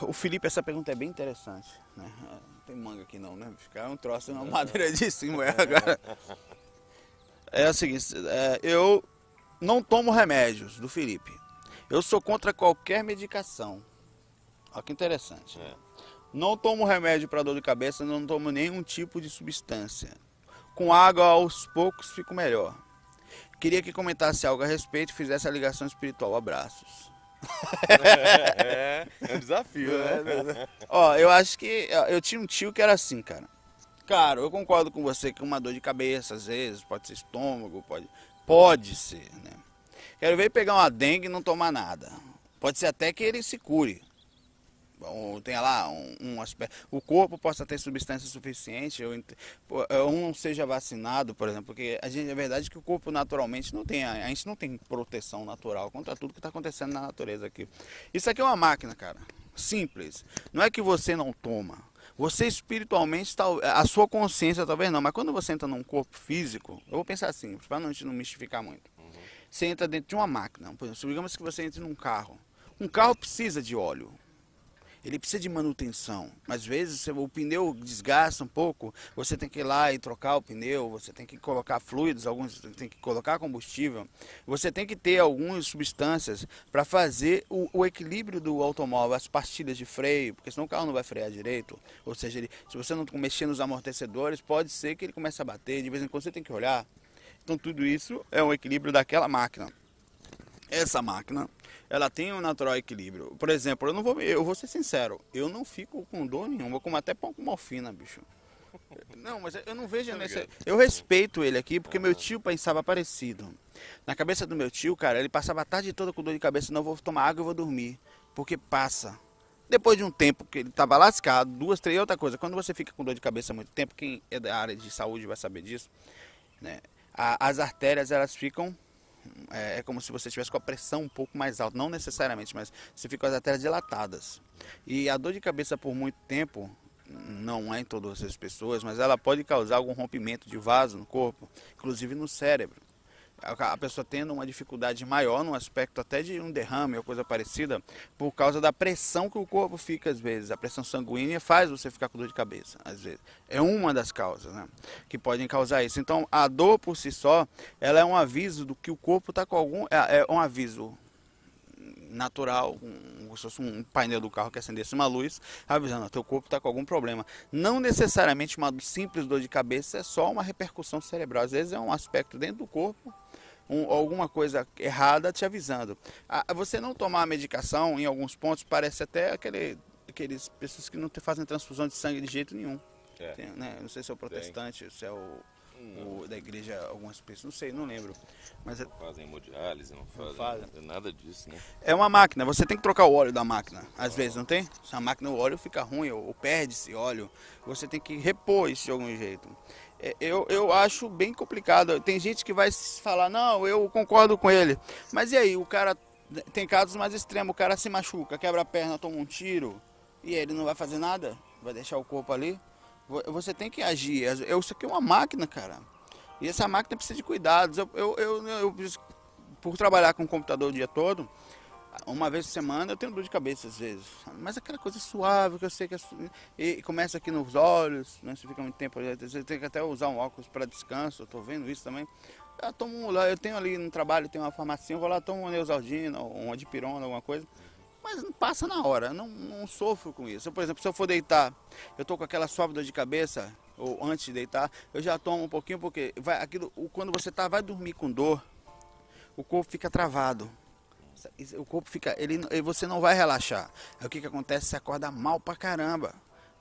O Felipe, essa pergunta é bem interessante, né? Não tem manga aqui não, né? Ficar um troço na madeira de cima, é agora é o seguinte, é, eu não tomo remédios do Felipe. Eu sou contra qualquer medicação. Olha que interessante. É. Não tomo remédio para dor de cabeça, não tomo nenhum tipo de substância. Com água aos poucos fico melhor. Queria que comentasse algo a respeito e fizesse a ligação espiritual. Abraços. É, é, é um desafio, né? Ó, eu acho que eu tinha um tio que era assim, cara. Cara, eu concordo com você que uma dor de cabeça, às vezes, pode ser estômago, pode, pode ser, né? Quero ver pegar uma dengue e não tomar nada. Pode ser até que ele se cure. Ou tenha lá um, um aspecto. O corpo possa ter substância suficiente, ou, ou não seja vacinado, por exemplo, porque a gente, é verdade que o corpo naturalmente não tem, a gente não tem proteção natural contra tudo que está acontecendo na natureza aqui. Isso aqui é uma máquina, cara. Simples. Não é que você não toma. Você espiritualmente, a sua consciência talvez não, mas quando você entra num corpo físico, eu vou pensar assim, para não, não mistificar muito. Uhum. Você entra dentro de uma máquina, por exemplo, digamos que você entre num carro. Um carro precisa de óleo ele precisa de manutenção. Às vezes o pneu desgasta um pouco, você tem que ir lá e trocar o pneu, você tem que colocar fluidos, alguns tem que colocar combustível, você tem que ter algumas substâncias para fazer o, o, equilíbrio do automóvel, as pastilhas de freio, porque senão o carro não vai frear direito. Ou seja, ele, se você não mexer nos amortecedores, pode ser que ele comece a bater, de vez em quando você tem que olhar. Então tudo isso é um equilíbrio daquela máquina. Essa máquina ela tem um natural equilíbrio. Por exemplo, eu não vou, eu vou ser sincero, eu não fico com dor nenhuma, como até pão com morfina, bicho. Não, mas eu não vejo nesse. Eu respeito ele aqui porque meu tio pensava parecido. Na cabeça do meu tio, cara, ele passava a tarde toda com dor de cabeça, não vou tomar água e vou dormir, porque passa. Depois de um tempo que ele estava lascado, duas, três, outra coisa. Quando você fica com dor de cabeça muito tempo, quem é da área de saúde vai saber disso, né? as artérias elas ficam é, é, como se você estivesse com a pressão um pouco mais alta, não necessariamente, mas você fica com as artérias dilatadas. E a dor de cabeça por muito tempo, não é em todas as pessoas, mas ela pode causar algum rompimento de vaso no corpo, inclusive no cérebro a pessoa tendo uma dificuldade maior no aspecto até de um derrame ou coisa parecida, por causa da pressão que o corpo fica às vezes. A pressão sanguínea faz você ficar com dor de cabeça, às vezes. É uma das causas né, que podem causar isso. Então, a dor por si só, ela é um aviso do que o corpo está com algum. É, é, um aviso natural, um, como se fosse um painel do carro que acendesse uma luz, avisando, teu corpo está com algum problema. Não necessariamente uma simples dor de cabeça é só uma repercussão cerebral. Às vezes é um aspecto dentro do corpo um, alguma coisa errada te avisando. A, você não tomar a medicação, em alguns pontos, parece até aquele, aqueles pessoas que não fazem transfusão de sangue de jeito nenhum. É. Tem, né? Não sei se é o protestante, Tem. se é o o, da igreja, algumas pessoas, não sei, não lembro. Mas não fazem hemodiálise, não fazem, não fazem. nada disso, né? É uma máquina, você tem que trocar o óleo da máquina, às vezes, não tem? Se a máquina, o óleo fica ruim ou, ou perde-se óleo, você tem que repor isso de algum jeito. É, eu, eu acho bem complicado. Tem gente que vai falar, não, eu concordo com ele. Mas e aí, o cara, tem casos mais extremos, o cara se machuca, quebra a perna, toma um tiro, e ele não vai fazer nada? Vai deixar o corpo ali? Você tem que agir. Eu, isso aqui é uma máquina, cara. E essa máquina precisa de cuidados. Eu, eu, eu, eu por trabalhar com o computador o dia todo, uma vez por semana eu tenho dor de cabeça às vezes. Mas aquela coisa suave que eu sei que é e começa aqui nos olhos, né? Você fica muito tempo, você tem que até usar um óculos para descanso, eu tô vendo isso também. Eu tomo eu tenho ali no trabalho, tenho uma farmácia, eu vou lá, tomo uma Neusaldina, uma dipirona, alguma coisa mas passa na hora, não, não sofro com isso. Eu, por exemplo, se eu for deitar, eu tô com aquela suave dor de cabeça, ou antes de deitar, eu já tomo um pouquinho, porque vai, aquilo, quando você tá, vai dormir com dor, o corpo fica travado. O corpo fica, ele, você não vai relaxar. Aí o que, que acontece? Você acorda mal pra caramba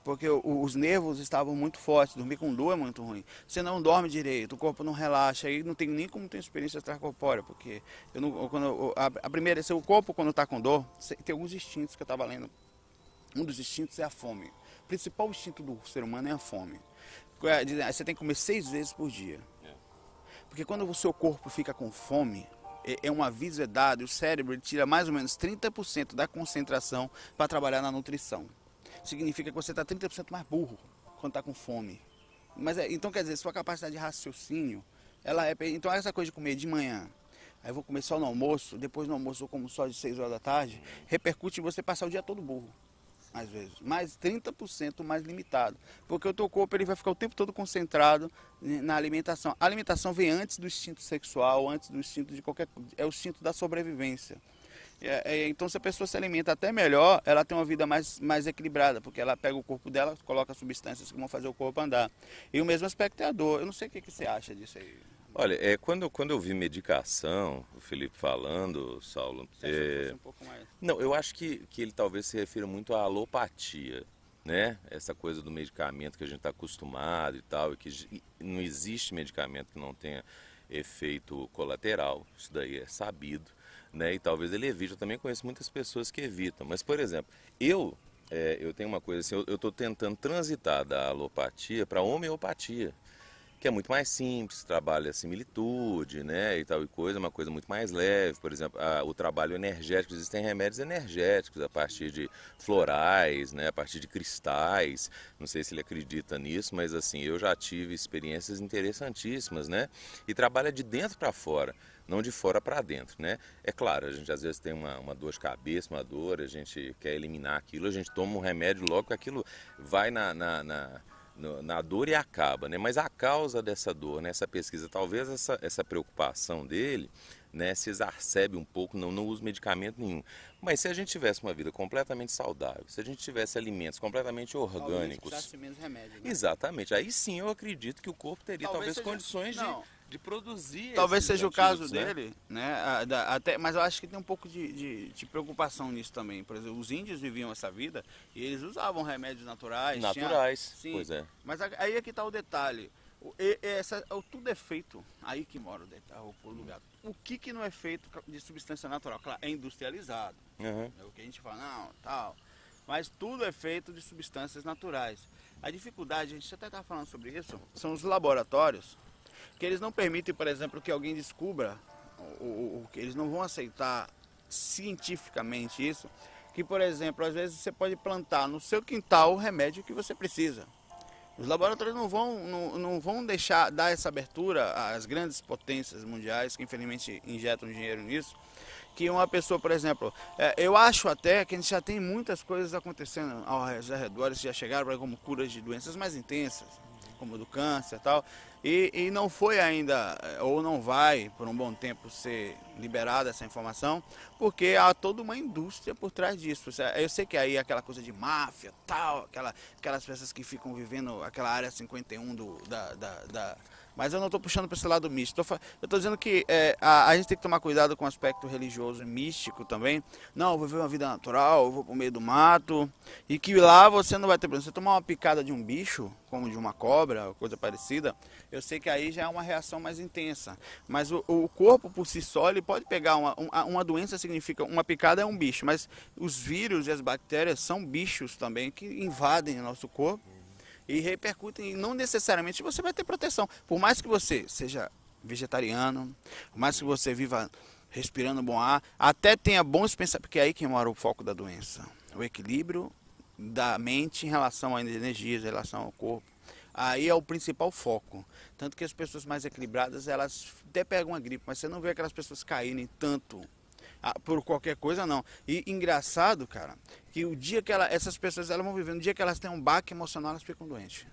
porque os nervos estavam muito fortes, dormir com dor é muito ruim. Você não dorme direito, o corpo não relaxa, aí não tem nem como ter experiência extracorpórea, porque eu não, quando, a, a primeira, é o corpo quando está com dor, tem alguns instintos que eu estava lendo. Um dos instintos é a fome. O principal instinto do ser humano é a fome. É, você tem que comer seis vezes por dia. É. Porque quando o seu corpo fica com fome, é, é um aviso é dado, o cérebro tira mais ou menos 30% da concentração para trabalhar na nutrição significa que você está 30% mais burro quando está com fome. Mas é, então quer dizer, sua capacidade de raciocínio, ela é. Então essa coisa de comer de manhã, aí eu vou comer só no almoço, depois no almoço eu como só de 6 horas da tarde, repercute em você passar o dia todo burro. Às vezes, mais 30% mais limitado. Porque o teu corpo ele vai ficar o tempo todo concentrado na alimentação. A alimentação vem antes do instinto sexual, antes do instinto de qualquer. É o instinto da sobrevivência. É, é, então, se a pessoa se alimenta até melhor, ela tem uma vida mais, mais equilibrada, porque ela pega o corpo dela, coloca substâncias que vão fazer o corpo andar. E o mesmo aspecto é a dor. Eu não sei o que, que você acha disso aí. Olha, é, quando, quando eu vi medicação, o Felipe falando, Saulo. É... Um pouco mais... Não, eu acho que, que ele talvez se refira muito à alopatia, né? Essa coisa do medicamento que a gente está acostumado e tal, e que não existe medicamento que não tenha efeito colateral, isso daí é sabido né? E talvez ele evite. Eu também conheço muitas pessoas que evitam. Mas, por exemplo, eu, é, eu tenho uma coisa assim, eu estou tentando transitar da alopatia para a homeopatia que é muito mais simples, trabalha similitude, né, e tal e coisa, uma coisa muito mais leve, por exemplo, a, o trabalho energético, existem remédios energéticos a partir de florais, né, a partir de cristais, não sei se ele acredita nisso, mas assim, eu já tive experiências interessantíssimas, né, e trabalha de dentro para fora, não de fora para dentro, né? É claro, a gente às vezes tem uma, uma dor de cabeça, uma dor, a gente quer eliminar aquilo, a gente toma um remédio logo aquilo vai na, na, na na dor e acaba, né? Mas a causa dessa dor, nessa né? pesquisa, talvez essa, essa preocupação dele, né, se exacerbe um pouco, não, não usa medicamento nenhum. Mas se a gente tivesse uma vida completamente saudável, se a gente tivesse alimentos completamente orgânicos, menos remédio, né? exatamente. Aí sim eu acredito que o corpo teria talvez, talvez seja... condições de de produzir. Talvez seja o caso né? dele, né? Até, mas eu acho que tem um pouco de, de, de, preocupação nisso também. Por exemplo, os índios viviam essa vida e eles usavam remédios naturais. Naturais, tinha, sim, pois é. Mas aí é que está o detalhe. O, essa, o, tudo é feito, aí que mora o, detalhe, o lugar. O que, que não é feito de substância natural? Claro, é industrializado. Uhum. É o que a gente fala, não, tal. Mas tudo é feito de substâncias naturais. A dificuldade, a gente até estava falando sobre isso, são os laboratórios que eles não permitem, por exemplo, que alguém descubra, o, que eles não vão aceitar cientificamente isso, que, por exemplo, às vezes você pode plantar no seu quintal o remédio que você precisa. Os laboratórios não vão, não, não vão deixar dar essa abertura às grandes potências mundiais que infelizmente injetam dinheiro nisso. Que uma pessoa, por exemplo, é, eu acho até que a gente já tem muitas coisas acontecendo ao redor, já chegaram como curas de doenças mais intensas, como do câncer e tal. E, e, não foi ainda, ou não vai por um bom tempo ser liberada essa informação, porque há toda uma indústria por trás disso. Eu sei que aí é aquela coisa de máfia, tal, aquela, aquelas pessoas que ficam vivendo aquela área 51 do, da, da, da mas eu não estou puxando para esse lado místico. Eu estou dizendo que é, a, a, gente tem que tomar cuidado com o aspecto religioso e místico também. Não, eu vou viver uma vida natural, eu vou para o meio do mato. E que lá você não vai ter problema. Você tomar uma picada de um bicho, como de uma cobra, coisa parecida, eu sei que aí já é uma reação mais intensa. Mas o, o corpo por si só, ele pode pegar uma, uma, uma doença, significa uma picada é um bicho. Mas os vírus e as bactérias são bichos também que invadem o nosso corpo e repercutem. Não necessariamente você vai ter proteção. Por mais que você seja vegetariano, por mais que você viva respirando bom ar, até tenha bons pensamentos, porque é aí que mora o foco da doença. O equilíbrio da mente em relação às energias, em relação ao corpo. Aí é o principal foco. Tanto que as pessoas mais equilibradas, elas até pegam a gripe, mas você não vê aquelas pessoas caírem tanto ah, por qualquer coisa, não. E engraçado, cara, que o dia que ela, essas pessoas elas vão vivendo, o dia que elas têm um baque emocional, elas ficam doentes.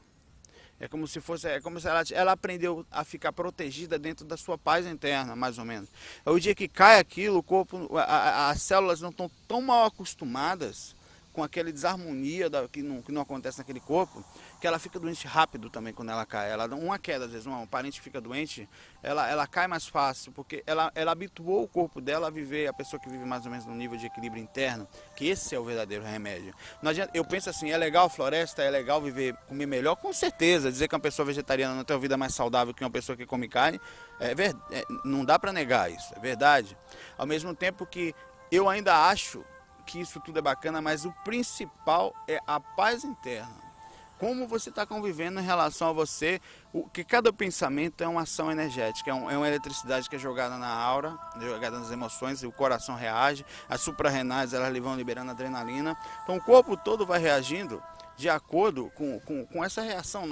É como se fosse, é como se ela, ela aprendeu a ficar protegida dentro da sua paz interna, mais ou menos. É o dia que cai aquilo, o corpo, a, a, as células não estão tão mal acostumadas com aquela desarmonia da, que, não, que não acontece naquele corpo, que ela fica doente rápido também quando ela cai. Ela uma queda, às vezes, um parente fica doente, ela, ela cai mais fácil, porque ela, ela habituou o corpo dela a viver, a pessoa que vive mais ou menos no nível de equilíbrio interno, que esse é o verdadeiro remédio. Não adianta, eu penso assim, é legal floresta, é legal viver, comer melhor, com certeza. Dizer que uma pessoa vegetariana não tem uma vida mais saudável que uma pessoa que come carne, é, é não dá para negar isso, é verdade. Ao mesmo tempo que eu ainda acho que isso tudo é bacana, mas o principal é a paz interna. Como você está convivendo em relação a você, o, que cada pensamento é uma ação energética, é, um, é, uma eletricidade que é jogada na aura, jogada nas emoções, e o coração reage, as suprarrenais elas vão liberando adrenalina, então o corpo todo vai reagindo de acordo com, com, com essa reação,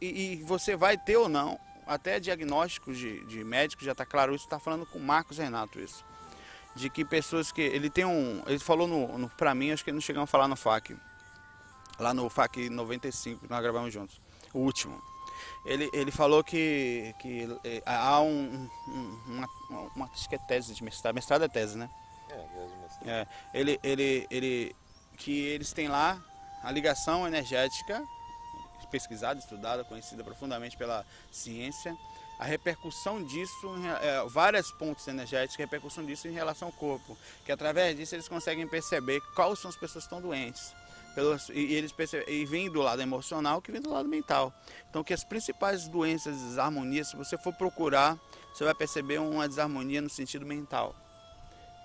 e, e, você vai ter ou não, até diagnósticos de, de médicos, já está claro isso, está falando com o Marcos Renato isso, de que pessoas que, ele tem um, ele falou no, no para mim, acho que não chegamos a falar no FAQ, lá no FAC 95, que nós gravamos juntos, o último. Ele, ele falou que, que é, há um, um, uma, uma, acho que é tese de mestrado, mestrado é tese, né? É, tese de mestrado. É, ele, ele, ele, que eles têm lá a ligação energética, pesquisada, estudada, conhecida profundamente pela ciência, a repercussão disso, é, vários pontos energéticos, a repercussão disso em relação ao corpo, que através disso eles conseguem perceber quais são as pessoas que estão doentes pelos, e eles percebem, e vem do lado emocional que vem do lado mental. Então que as principais doenças, desarmonias, se você for procurar, você vai perceber uma desarmonia no sentido mental.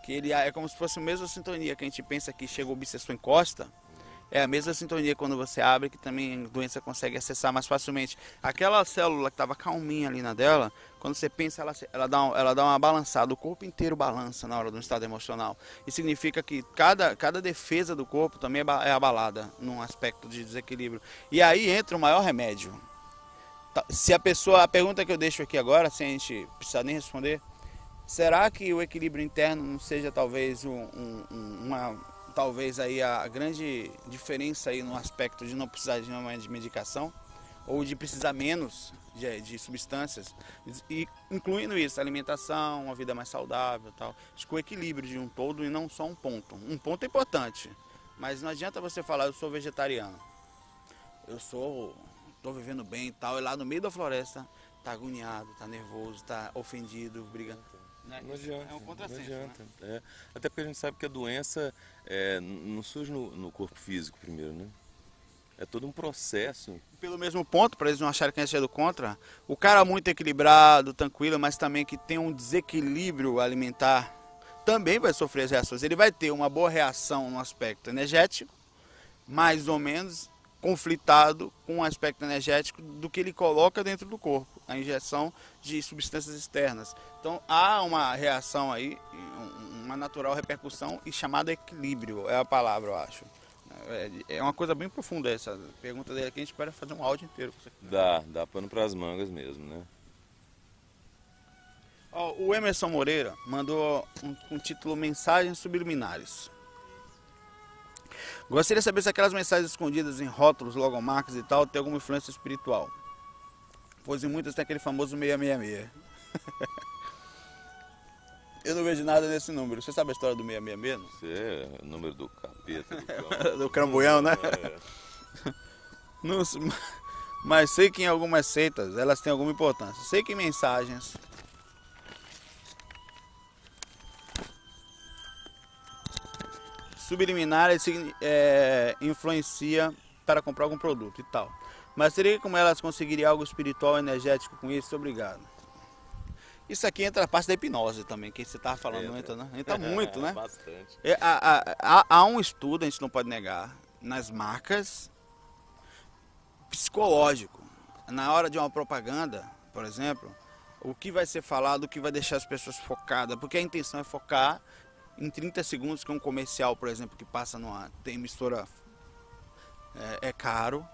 Que ele é como se fosse a mesma sintonia que a gente pensa que chega o obsessor encosta, é a mesma sintonia quando você abre, que também a doença consegue acessar mais facilmente. Aquela célula que estava calminha ali na dela, quando você pensa, ela, ela, dá, ela dá uma balançada, o corpo inteiro balança na hora do estado emocional. Isso significa que cada, cada defesa do corpo também é, é abalada num aspecto de desequilíbrio. E aí entra o maior remédio. Tá, se a pessoa, a pergunta que eu deixo aqui agora, sem a gente precisar nem responder, será que o equilíbrio interno não seja talvez um, um, uma talvez aí a grande diferença aí no aspecto de não precisar de uma medicação ou de precisar menos de, de substâncias e incluindo isso alimentação uma vida mais saudável tal acho que o equilíbrio de um todo e não só um ponto. Um ponto é importante mas não adianta você falar eu sou vegetariano eu sou estou vivendo bem e tal e lá no meio da floresta tá agoniado tá nervoso tá ofendido brigando né? Não adianta. É um contrassenso. Não adianta. Né? É. Até porque a gente sabe que a doença é, não surge no, no, corpo físico primeiro, né? É todo um processo. Pelo mesmo ponto, para eles não acharem que a gente é do contra, o cara muito equilibrado, tranquilo, mas também que tem um desequilíbrio alimentar, também vai sofrer as reações. Ele vai ter uma boa reação no aspecto energético, mais ou menos, conflitado com o aspecto energético do que ele coloca dentro do corpo, a injeção de substâncias externas. Então há uma reação aí, uma natural repercussão e chamada equilíbrio é a palavra, eu acho. É, é uma coisa bem profunda essa pergunta dele aqui, a gente espera fazer um áudio inteiro. Dá, dá pano para as mangas mesmo, né? Ó, o Emerson Moreira mandou um, um título Mensagens Subliminares. Gostaria de saber se aquelas mensagens escondidas em rótulos, logomarcas e tal tem alguma influência espiritual. pois em muitas tem aquele famoso 666. Eu não vejo nada nesse número. Você sabe a história do 666? Não? Você é o número do capeta, do cão. do crambuião, né? É. Não mas sei que em algumas seitas elas têm alguma importância. Sei que mensagens. Subliminar signi- é, influencia para comprar algum produto e tal. Mas seria como elas conseguiriam algo espiritual energético com isso? Obrigado. Isso aqui entra a parte da hipnose também, que você estava falando, não entra, né? Entra muito, né? Bastante. É, há, há- há- há um estudo, a gente não pode negar, nas marcas psicológico. Na hora de uma propaganda, por exemplo, o que vai ser falado, o que vai deixar as pessoas focadas, porque a intenção é focar em 30 segundos, que é um comercial, por exemplo, que passa numa tem emissora é, é caro.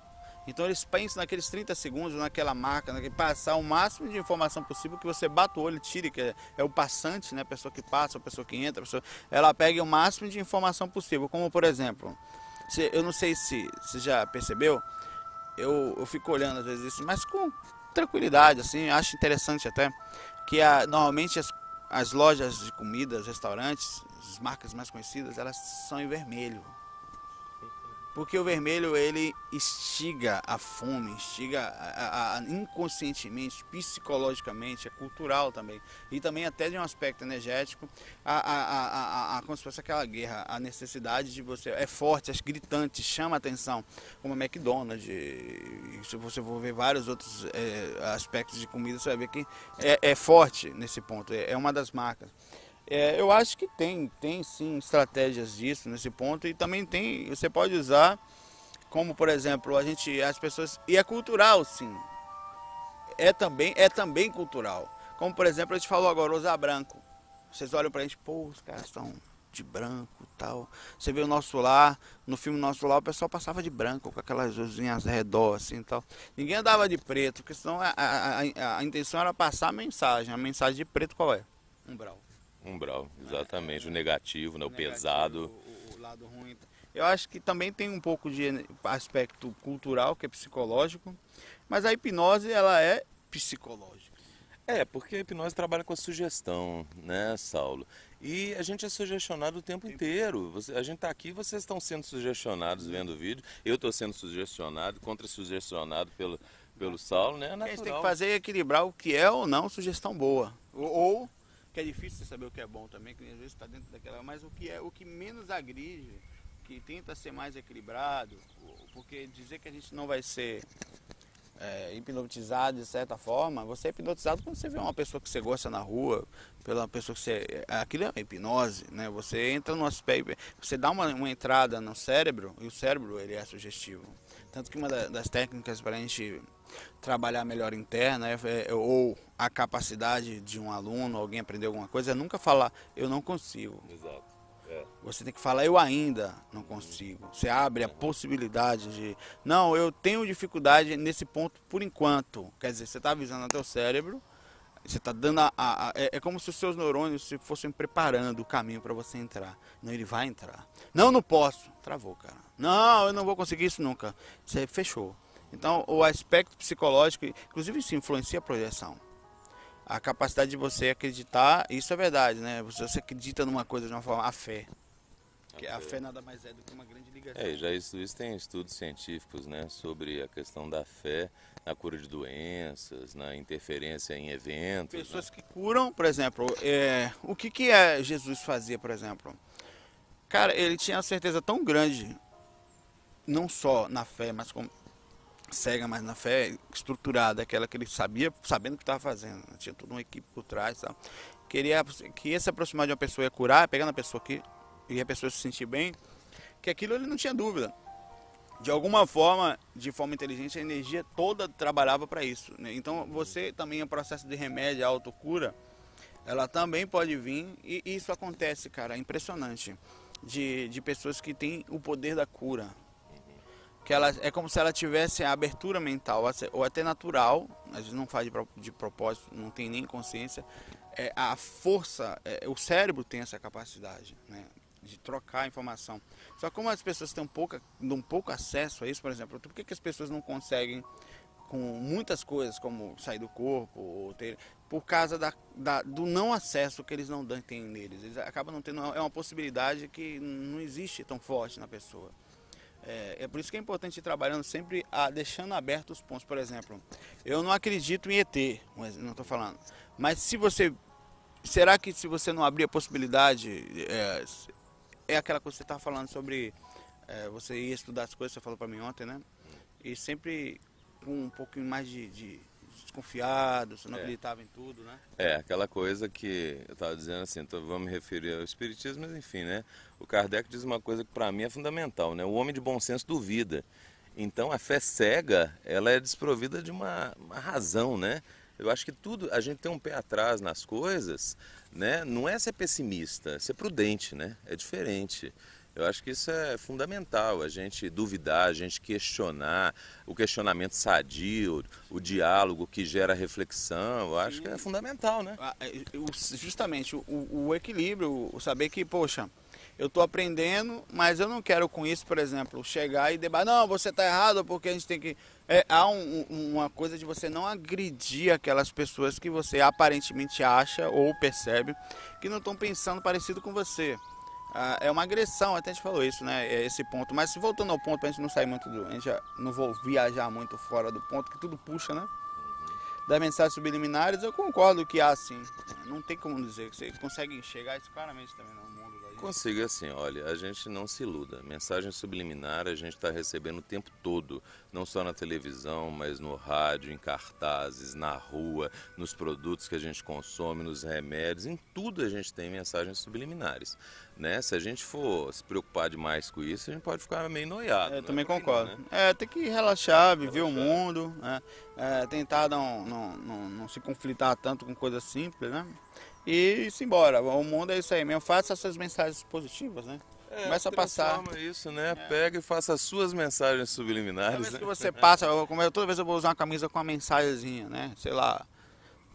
Então eles pensam naqueles 30 segundos, naquela marca, naquele, passar o máximo de informação possível que você bata o olho e tire, que é, é o passante, né? a pessoa que passa, a pessoa que entra, pessoa, ela pega o máximo de informação possível. Como por exemplo, se- eu não sei se você já percebeu, eu, eu fico olhando às vezes isso, mas com tranquilidade, assim, acho interessante até, que a, normalmente as, as lojas de comidas, restaurantes, as marcas mais conhecidas, elas são em vermelho. Porque o vermelho ele instiga a fome, instiga a- a- a- inconscientemente, psicologicamente, é cultural também. E também até de um aspecto energético, a, a, a, a- a- como se fosse aquela guerra, a necessidade de você. É forte, é gritante, chama atenção. Como a McDonald's, se você for ver vários outros é, aspectos de comida, você vai ver que é, é forte nesse ponto, é, é uma das marcas. É, eu acho que tem, tem sim estratégias disso nesse ponto e também tem, você pode usar como por exemplo, a gente, as pessoas, e é cultural sim, é também, é também cultural. Como por exemplo, a gente falou agora, usar branco. Vocês olham pra gente, pô, os caras estão de branco tal. Você vê o nosso lar, no filme Nosso Lar, o pessoal passava de branco, com aquelas luzinhas redor, assim tal. Ninguém andava de preto, porque senão a, a, a, a intenção era passar a mensagem. A mensagem de preto qual é? Umbral. Umbral, exatamente. O negativo, né? o negativo, pesado. O, o lado ruim. Eu acho que também tem um pouco de aspecto cultural, que é psicológico, mas a hipnose ela é psicológica. É, porque a hipnose trabalha com a sugestão, né, Saulo? E a gente é sugestionado o tempo inteiro. Você- a gente está aqui, vocês estão sendo sugestionados vendo o vídeo. Eu estou sendo sugestionado, contra-sugestionado pelo, pelo Saulo, né? É O que a gente tem natural. que fazer é equilibrar o que é ou não sugestão boa. Ou, ou, que é difícil você saber o que é bom também, que às vezes está dentro daquela, mas o que é o que menos agride, que tenta ser mais equilibrado, porque dizer que a gente não vai ser é, hipnotizado de certa forma, você é hipnotizado quando você vê uma pessoa que você gosta na rua, pela pessoa que você. Aquilo é hipnose, né? Você entra no aspecto. Você dá uma, uma entrada no cérebro e o cérebro ele é sugestivo. Tanto que uma da- das técnicas para a gente trabalhar melhor interna é, é- ou a capacidade de um aluno, alguém aprender alguma coisa, é nunca falar eu não consigo. Exato. É. Você tem que falar, eu ainda não consigo. Você abre a possibilidade de, não, eu tenho dificuldade nesse ponto por enquanto. Quer dizer, você está avisando ao teu cérebro, você está dando a, a- a- é, é como se os seus neurônios se fossem preparando o caminho para você entrar. Não, ele vai entrar. Não, não posso. Travou, cara. Não, eu não vou conseguir isso nunca. Você fechou. Então, o aspecto psicológico, inclusive isso influencia a projeção a capacidade de você acreditar, isso é verdade, né? Você, você acredita numa coisa de uma forma, a fé. Que a fé nada mais é do que uma grande ligação. É, já isso, isso tem estudos científicos, né, sobre a questão da fé na cura de doenças, na interferência em eventos. né? Pessoas que curam, por exemplo, é, o que, que é Jesus fazia, por exemplo? Cara, ele tinha uma certeza tão grande, não só na fé, mas como cega, mas na fé estruturada, aquela que ele sabia, sabendo o que estava fazendo. né? Tinha toda uma equipe por trás, tal. Queria que ia se aproximar de uma pessoa, ia curar, pegando a pessoa aqui, e a pessoa se sentir bem, que aquilo ele não tinha dúvida. De alguma forma, de forma inteligente, a energia toda trabalhava para isso. né? Então, você também, o processo de remédio, a autocura, ela também pode vir, e isso acontece, cara, é impressionante. De, de pessoas que têm o poder da cura. Que ela, é como se ela tivesse a abertura mental, ou até natural, às vezes não faz de, de propósito, não tem nem consciência. É, a força, é, o cérebro tem essa capacidade, né? De trocar informação. Só como as pessoas têm um pouco, um pouco acesso a isso, por exemplo, por que, que as pessoas não conseguem com muitas coisas, como sair do corpo, ou ter, por causa da, da, do não acesso que eles não têm neles. Eles acabam não tendo, é uma possibilidade que não existe tão forte na pessoa. É, é por isso que é importante ir trabalhando sempre a, deixando abertos os pontos. Por exemplo, eu não acredito em ET, não estou falando. Mas se você. Será que se você não abrir a possibilidade. É, é aquela coisa que você estava falando sobre é, você ir estudar as coisas, você falou para mim ontem, né? E sempre com um pouquinho mais de, de desconfiado, você não é. acreditava em tudo, né? É, aquela coisa que eu estava dizendo assim, então vamos me referir ao espiritismo, mas enfim, né? O Kardec diz uma coisa que para mim é fundamental, né? O homem de bom senso duvida. Então a fé cega, ela é desprovida de uma, uma razão, né? Eu acho que tudo, a gente tem um pé atrás nas coisas, né? Não é ser pessimista, é ser prudente, né? É diferente. Eu acho que isso é fundamental, a gente duvidar, a gente questionar, o questionamento sadio, o diálogo que gera reflexão, eu acho que é fundamental, né? Ah, é, justamente, o, o equilíbrio, o saber que, poxa, eu estou aprendendo, mas eu não quero com isso, por exemplo, chegar e debater, não, você está errado porque a gente tem que... É, há um, uma coisa de você não agredir aquelas pessoas que você aparentemente acha ou percebe que não estão pensando parecido com você. Ah, é uma agressão, até a gente falou isso, né? É esse ponto. Mas voltando ao ponto, para a gente não sair muito do. A gente não vou viajar muito fora do ponto, que tudo puxa, né? Das mensagens subliminares, eu concordo que há sim. Não tem como dizer que você consegue enxergar isso claramente também no mundo daí. Consigo assim, olha, a gente não se iluda. Mensagem subliminar a gente está recebendo o tempo todo não só na televisão, mas no rádio, em cartazes, na rua, nos produtos que a gente consome, nos remédios, em tudo a gente tem mensagens subliminares. Né? Se a gente for se preocupar demais com isso, a gente pode ficar meio noiado. Eu né? também concordo. Né? É, tem que relaxar, viver relaxar. o mundo, né? é, tentar não, não, não, não se conflitar tanto com coisas simples, né? E se embora. O mundo é isso aí mesmo. Faça essas mensagens positivas, né? É, Começa a passar. isso, né? É. Pega e faça as suas mensagens subliminares. Toda vez que você passa, toda vez eu vou usar uma camisa com uma mensagenzinha, né? Sei lá.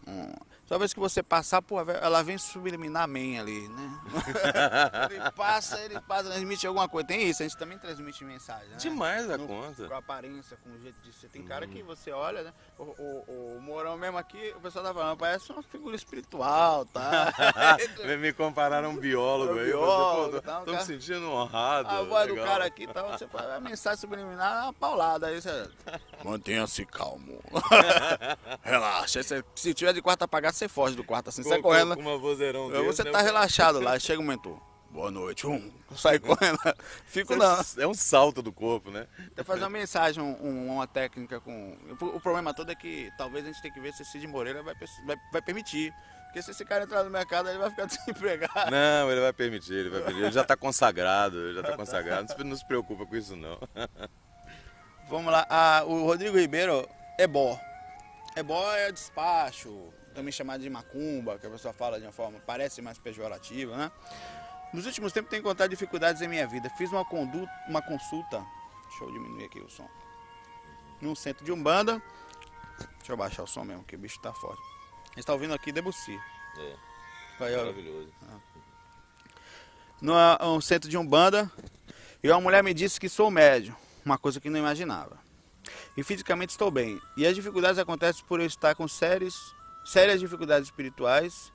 Um, Toda vez que você passar, pô, ela vem subliminar man ali, né? ele passa, ele passa, transmite alguma coisa. Tem isso, a gente também transmite mensagem, né? Demais a conta. Com a aparência, com o jeito de ser. Tem cara que você olha, né? O, o, o Morão mesmo aqui, o pessoal tá falando, parece uma figura espiritual, tá? Me compararam um biólogo aí. Biólogo, você, tá, tô me sentindo honrado. A voz legal. do cara aqui, tá, você fala, a mensagem subliminar é uma paulada. Aí você... Mantenha-se calmo. Relaxa. Se tiver de quarta apagada, você foge do quarto assim, com, sai correndo. Com uma vozeirão desse, Você né? tá relaxado lá, chega o mentor. Boa noite, um, sai correndo. Fico não. É um salto do corpo, né? Tem fazer uma mensagem, um, uma técnica com. O problema todo é que talvez a gente tenha que ver se Cid Moreira vai, vai, vai permitir. Porque se esse cara entrar no mercado, ele vai ficar desempregado. Não, ele vai permitir, ele vai permitir. Ele já está consagrado, ele já está consagrado. Não se preocupa com isso, não. Vamos lá. Ah, o Rodrigo Ribeiro é bom. É bom é despacho, também chamado de macumba, que a pessoa fala de uma forma, parece mais pejorativa, né? Nos últimos tempos tenho encontrado dificuldades em minha vida. Fiz uma, conduta, uma consulta, deixa eu diminuir aqui o som, num centro de Umbanda. Deixa eu baixar o som mesmo, que o bicho tá forte. A gente tá ouvindo aqui Debussy. É, Vai, maravilhoso. No um centro de Umbanda, e uma mulher me disse que sou médio, uma coisa que não imaginava. E fisicamente estou bem. E as dificuldades acontecem por eu estar com sérios sérias dificuldades espirituais,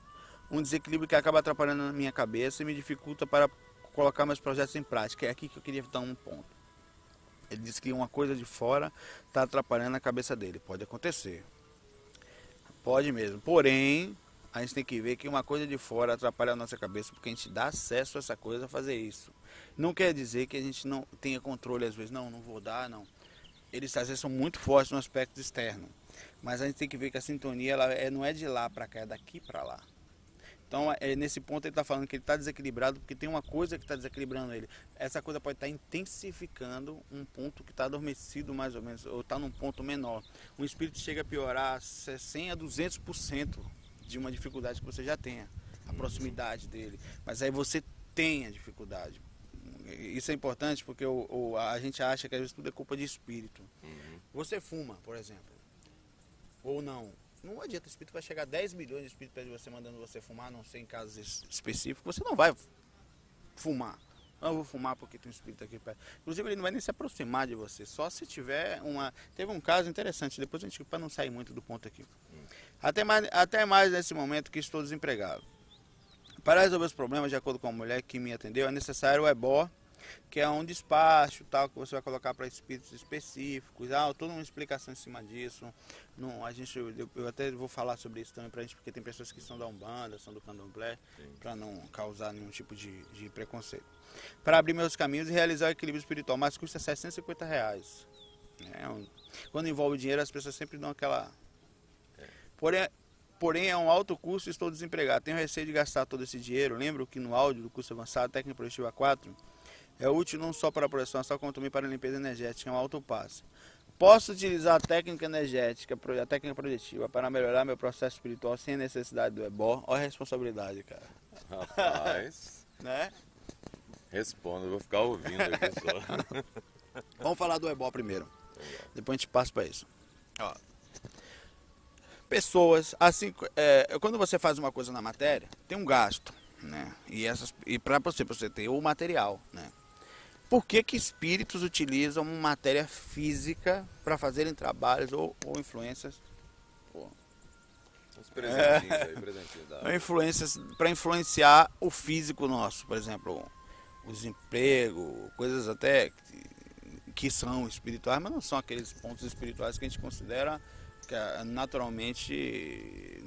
um desequilíbrio que acaba atrapalhando a minha cabeça e me dificulta para colocar meus projetos em prática. É aqui que eu queria dar um ponto. Ele disse que uma coisa de fora está atrapalhando a cabeça dele. Pode acontecer. Pode mesmo. Porém, a gente tem que ver que uma coisa de fora atrapalha a nossa cabeça porque a gente dá acesso a essa coisa a fazer isso. Não quer dizer que a gente não tenha controle às vezes. Não, não vou dar, não. Eles às vezes são muito fortes no aspecto externo. Mas a gente tem que ver que a sintonia ela é, não é de lá para cá, é daqui para lá. Então, é, nesse ponto, ele está falando que ele está desequilibrado porque tem uma coisa que está desequilibrando ele. Essa coisa pode estar tá intensificando um ponto que está adormecido, mais ou menos, ou está num ponto menor. O espírito chega a piorar 100 a 200% de uma dificuldade que você já tenha, a proximidade dele. Mas aí você tem a dificuldade. Isso é importante porque o, o, a gente acha que às vezes tudo é culpa de espírito. Uhum. Você fuma, por exemplo ou não. Não adianta, o espírito vai chegar a 10 milhões de espíritos de você mandando você fumar, não sei em casos específicos, você não vai fumar. Não, eu vou fumar porque tem um espírito aqui perto. Inclusive, ele não vai nem se aproximar de você, só se tiver uma. Teve um caso interessante, depois a gente, para não sair muito do ponto aqui. Até mais, até mais nesse momento que estou desempregado. Para resolver os problemas, de acordo com a mulher que me atendeu, é necessário o ebó, que é um despacho tal que você vai colocar para espíritos específicos, ah, toda uma explicação em cima disso. Não, a gente, eu, eu até vou falar sobre isso também para a gente, porque tem pessoas que são da Umbanda, são do Candomblé, para não causar nenhum tipo de, de preconceito. Para abrir meus caminhos e realizar o equilíbrio espiritual, mas custa 650 reais. É um, quando envolve dinheiro, as pessoas sempre dão aquela. Porém, porém, é um alto custo e estou desempregado. Tenho receio de gastar todo esse dinheiro. Lembro que no áudio do curso avançado, técnica produtiva 4, é útil não só para a projeção só como também para a limpeza energética, é um alto passo. Posso utilizar a técnica energética, a técnica projetiva para melhorar meu processo espiritual sem necessidade do ebó? Olha a responsabilidade, cara. Rapaz. né? Responda, eu vou ficar ouvindo aqui só. Vamos falar do ebó primeiro. Depois a gente passa para isso. Ó. Pessoas, assim, é, quando você faz uma coisa na matéria, tem um gasto, né? E essas, e para você, pra você ter o material, né? Por que, que espíritos utilizam matéria física para fazerem trabalhos ou, ou influências? Pô, Uns presentinhos aí, presentinhos da... influências para influenciar o físico nosso, por exemplo, o desemprego, coisas até que, que são espirituais, mas não são aqueles pontos espirituais que a gente considera que é naturalmente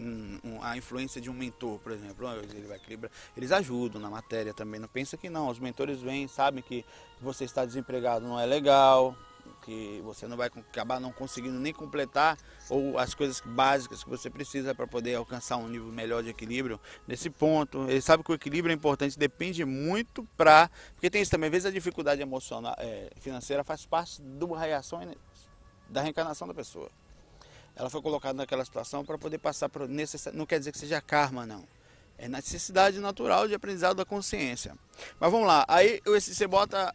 a influência de um mentor, por exemplo, ele vai equilibrar, eles ajudam na matéria também. Não pensa que não, os mentores vêm, sabem que você está desempregado não é legal, que você não vai acabar não conseguindo nem completar ou as coisas básicas que você precisa para poder alcançar um nível melhor de equilíbrio nesse ponto. Ele sabe que o equilíbrio é importante, depende muito para porque tem isso também, às vezes a dificuldade emocional, é, financeira faz parte da reação da reencarnação da pessoa. Ela foi colocada naquela situação para poder passar por necessidade. Não quer dizer que seja karma, não. É necessidade natural de aprendizado da consciência. Mas vamos lá. Aí você bota.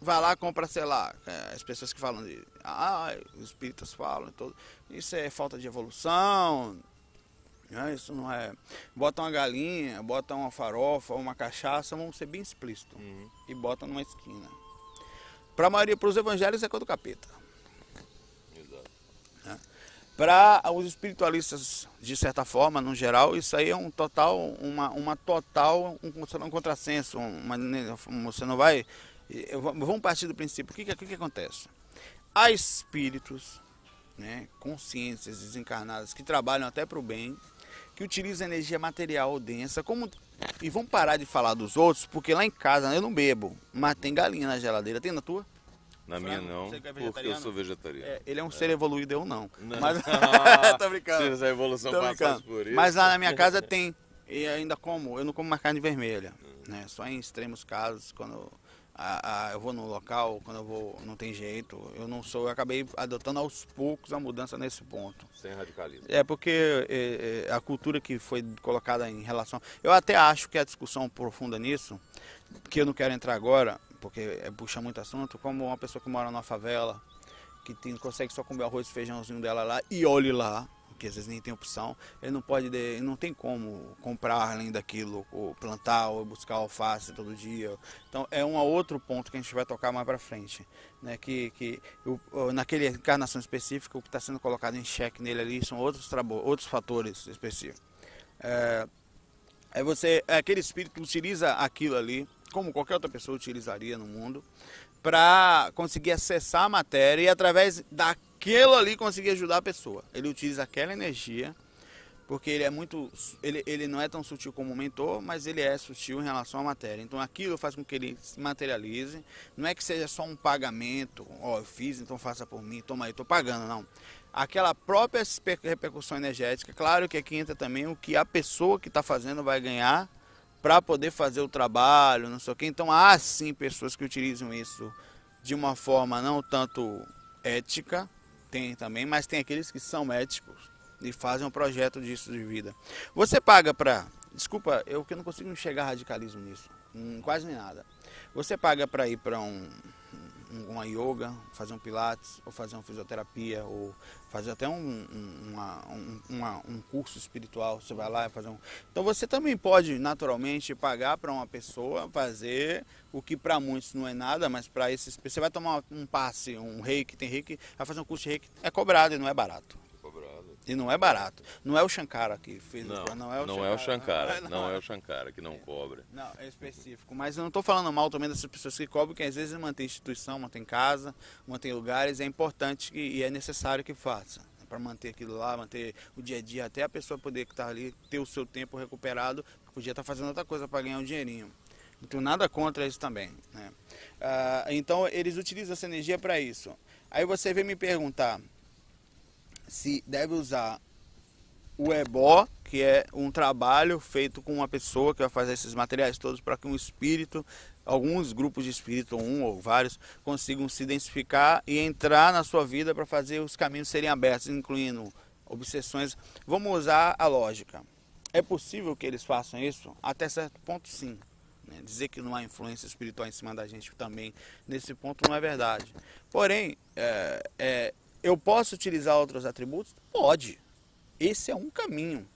Vai lá, compra, sei lá, é, as pessoas que falam de. Ah, os espíritas falam, todo, isso é falta de evolução, né? Isso não é. Bota uma galinha, bota uma farofa, uma cachaça, vamos ser bem explícito. Uhum. E bota numa esquina. Para a maioria, para os evangelhos é coisa do capeta. Para os espiritualistas, de certa forma, no geral, isso aí é um total, uma, uma total, um, um contrassenso. Uma, você não vai. Vamos partir do princípio. O que, que, que acontece? Há espíritos, né, consciências desencarnadas que trabalham até para o bem, que utilizam energia material densa, como e vamos parar de falar dos outros, porque lá em casa eu não bebo, mas tem galinha na geladeira. Tem na tua? Na minha não, é porque eu sou vegetariano. É, ele é um é. ser evoluído, eu não. não. Mas... Tô brincando. Se a evolução passasse por isso. Mas lá na minha casa tem. E ainda como, eu não como mais carne vermelha. Né? Só em extremos casos, quando a, a, eu vou no local, quando eu vou, não tem jeito. Eu não sou, eu acabei adotando aos poucos a mudança nesse ponto. Sem radicalismo. É porque é, é, a cultura que foi colocada em relação. Eu até acho que a discussão profunda nisso, que eu não quero entrar agora, porque é, puxa muito assunto, como uma pessoa que mora numa favela, que tem, consegue só comer arroz e feijãozinho dela lá e olhe lá, que às vezes nem tem opção, ele não pode, ele não tem como comprar além daquilo, ou plantar, ou buscar alface todo dia. Então é um outro ponto que a gente vai tocar mais para frente, né? Que, que eu, naquele encarnação específica o que está sendo colocado em xeque nele ali são outros outros fatores específicos. É, é você, é aquele espírito utiliza aquilo ali como qualquer outra pessoa utilizaria no mundo, para conseguir acessar a matéria e através daquilo ali conseguir ajudar a pessoa. Ele utiliza aquela energia, porque ele é muito. Ele, ele não é tão sutil como o mentor, mas ele é sutil em relação à matéria. Então aquilo faz com que ele se materialize. Não é que seja só um pagamento, ó, oh, eu fiz, então faça por mim, toma aí, estou pagando, não. Aquela própria repercussão energética, claro que aqui entra também o que a pessoa que está fazendo vai ganhar para poder fazer o trabalho, não sei o que. Então há sim pessoas que utilizam isso de uma forma não tanto ética, tem também, mas tem aqueles que são éticos e fazem um projeto disso de vida. Você paga para, desculpa, eu que não consigo enxergar radicalismo nisso, hum, quase nem nada. Você paga para ir para um, uma yoga, fazer um pilates, ou fazer uma fisioterapia, ou fazer até um, um, uma, um, uma, um curso espiritual. Você vai lá e fazer um. Então você também pode naturalmente pagar para uma pessoa fazer o que para muitos não é nada, mas para esses. Você vai tomar um passe, um reiki, tem reiki, vai fazer um curso de reiki, é cobrado e não é barato. E não é barato. Não é o Shankara que fez não, o não é o não Shankara. É o Shankara não, não, é o Shankara que não cobra. Não, é específico. Mas eu não estou falando mal também dessas pessoas que cobram, que às vezes mantém instituição, mantém casa, mantém lugares. É importante que, e é necessário que faça. Né, Para manter aquilo lá, manter o dia a dia, até a pessoa poder estar tá ali, ter o seu tempo recuperado, podia estar tá fazendo outra coisa para ganhar um dinheirinho. Não tenho nada contra isso também. Né? Ah, então eles utilizam essa energia para isso. Aí você vem me perguntar se deve usar o ebó, que é um trabalho feito com uma pessoa que vai fazer esses materiais todos para que um espírito, alguns grupos de espírito, um ou vários, consigam se identificar e entrar na sua vida para fazer os caminhos serem abertos, incluindo obsessões. Vamos usar a lógica. É possível que eles façam isso? Até certo ponto, sim. Né? Dizer que não há influência espiritual em cima da gente também, nesse ponto, não é verdade. Porém, é, é, eu posso utilizar outros atributos? Pode. Esse é um caminho.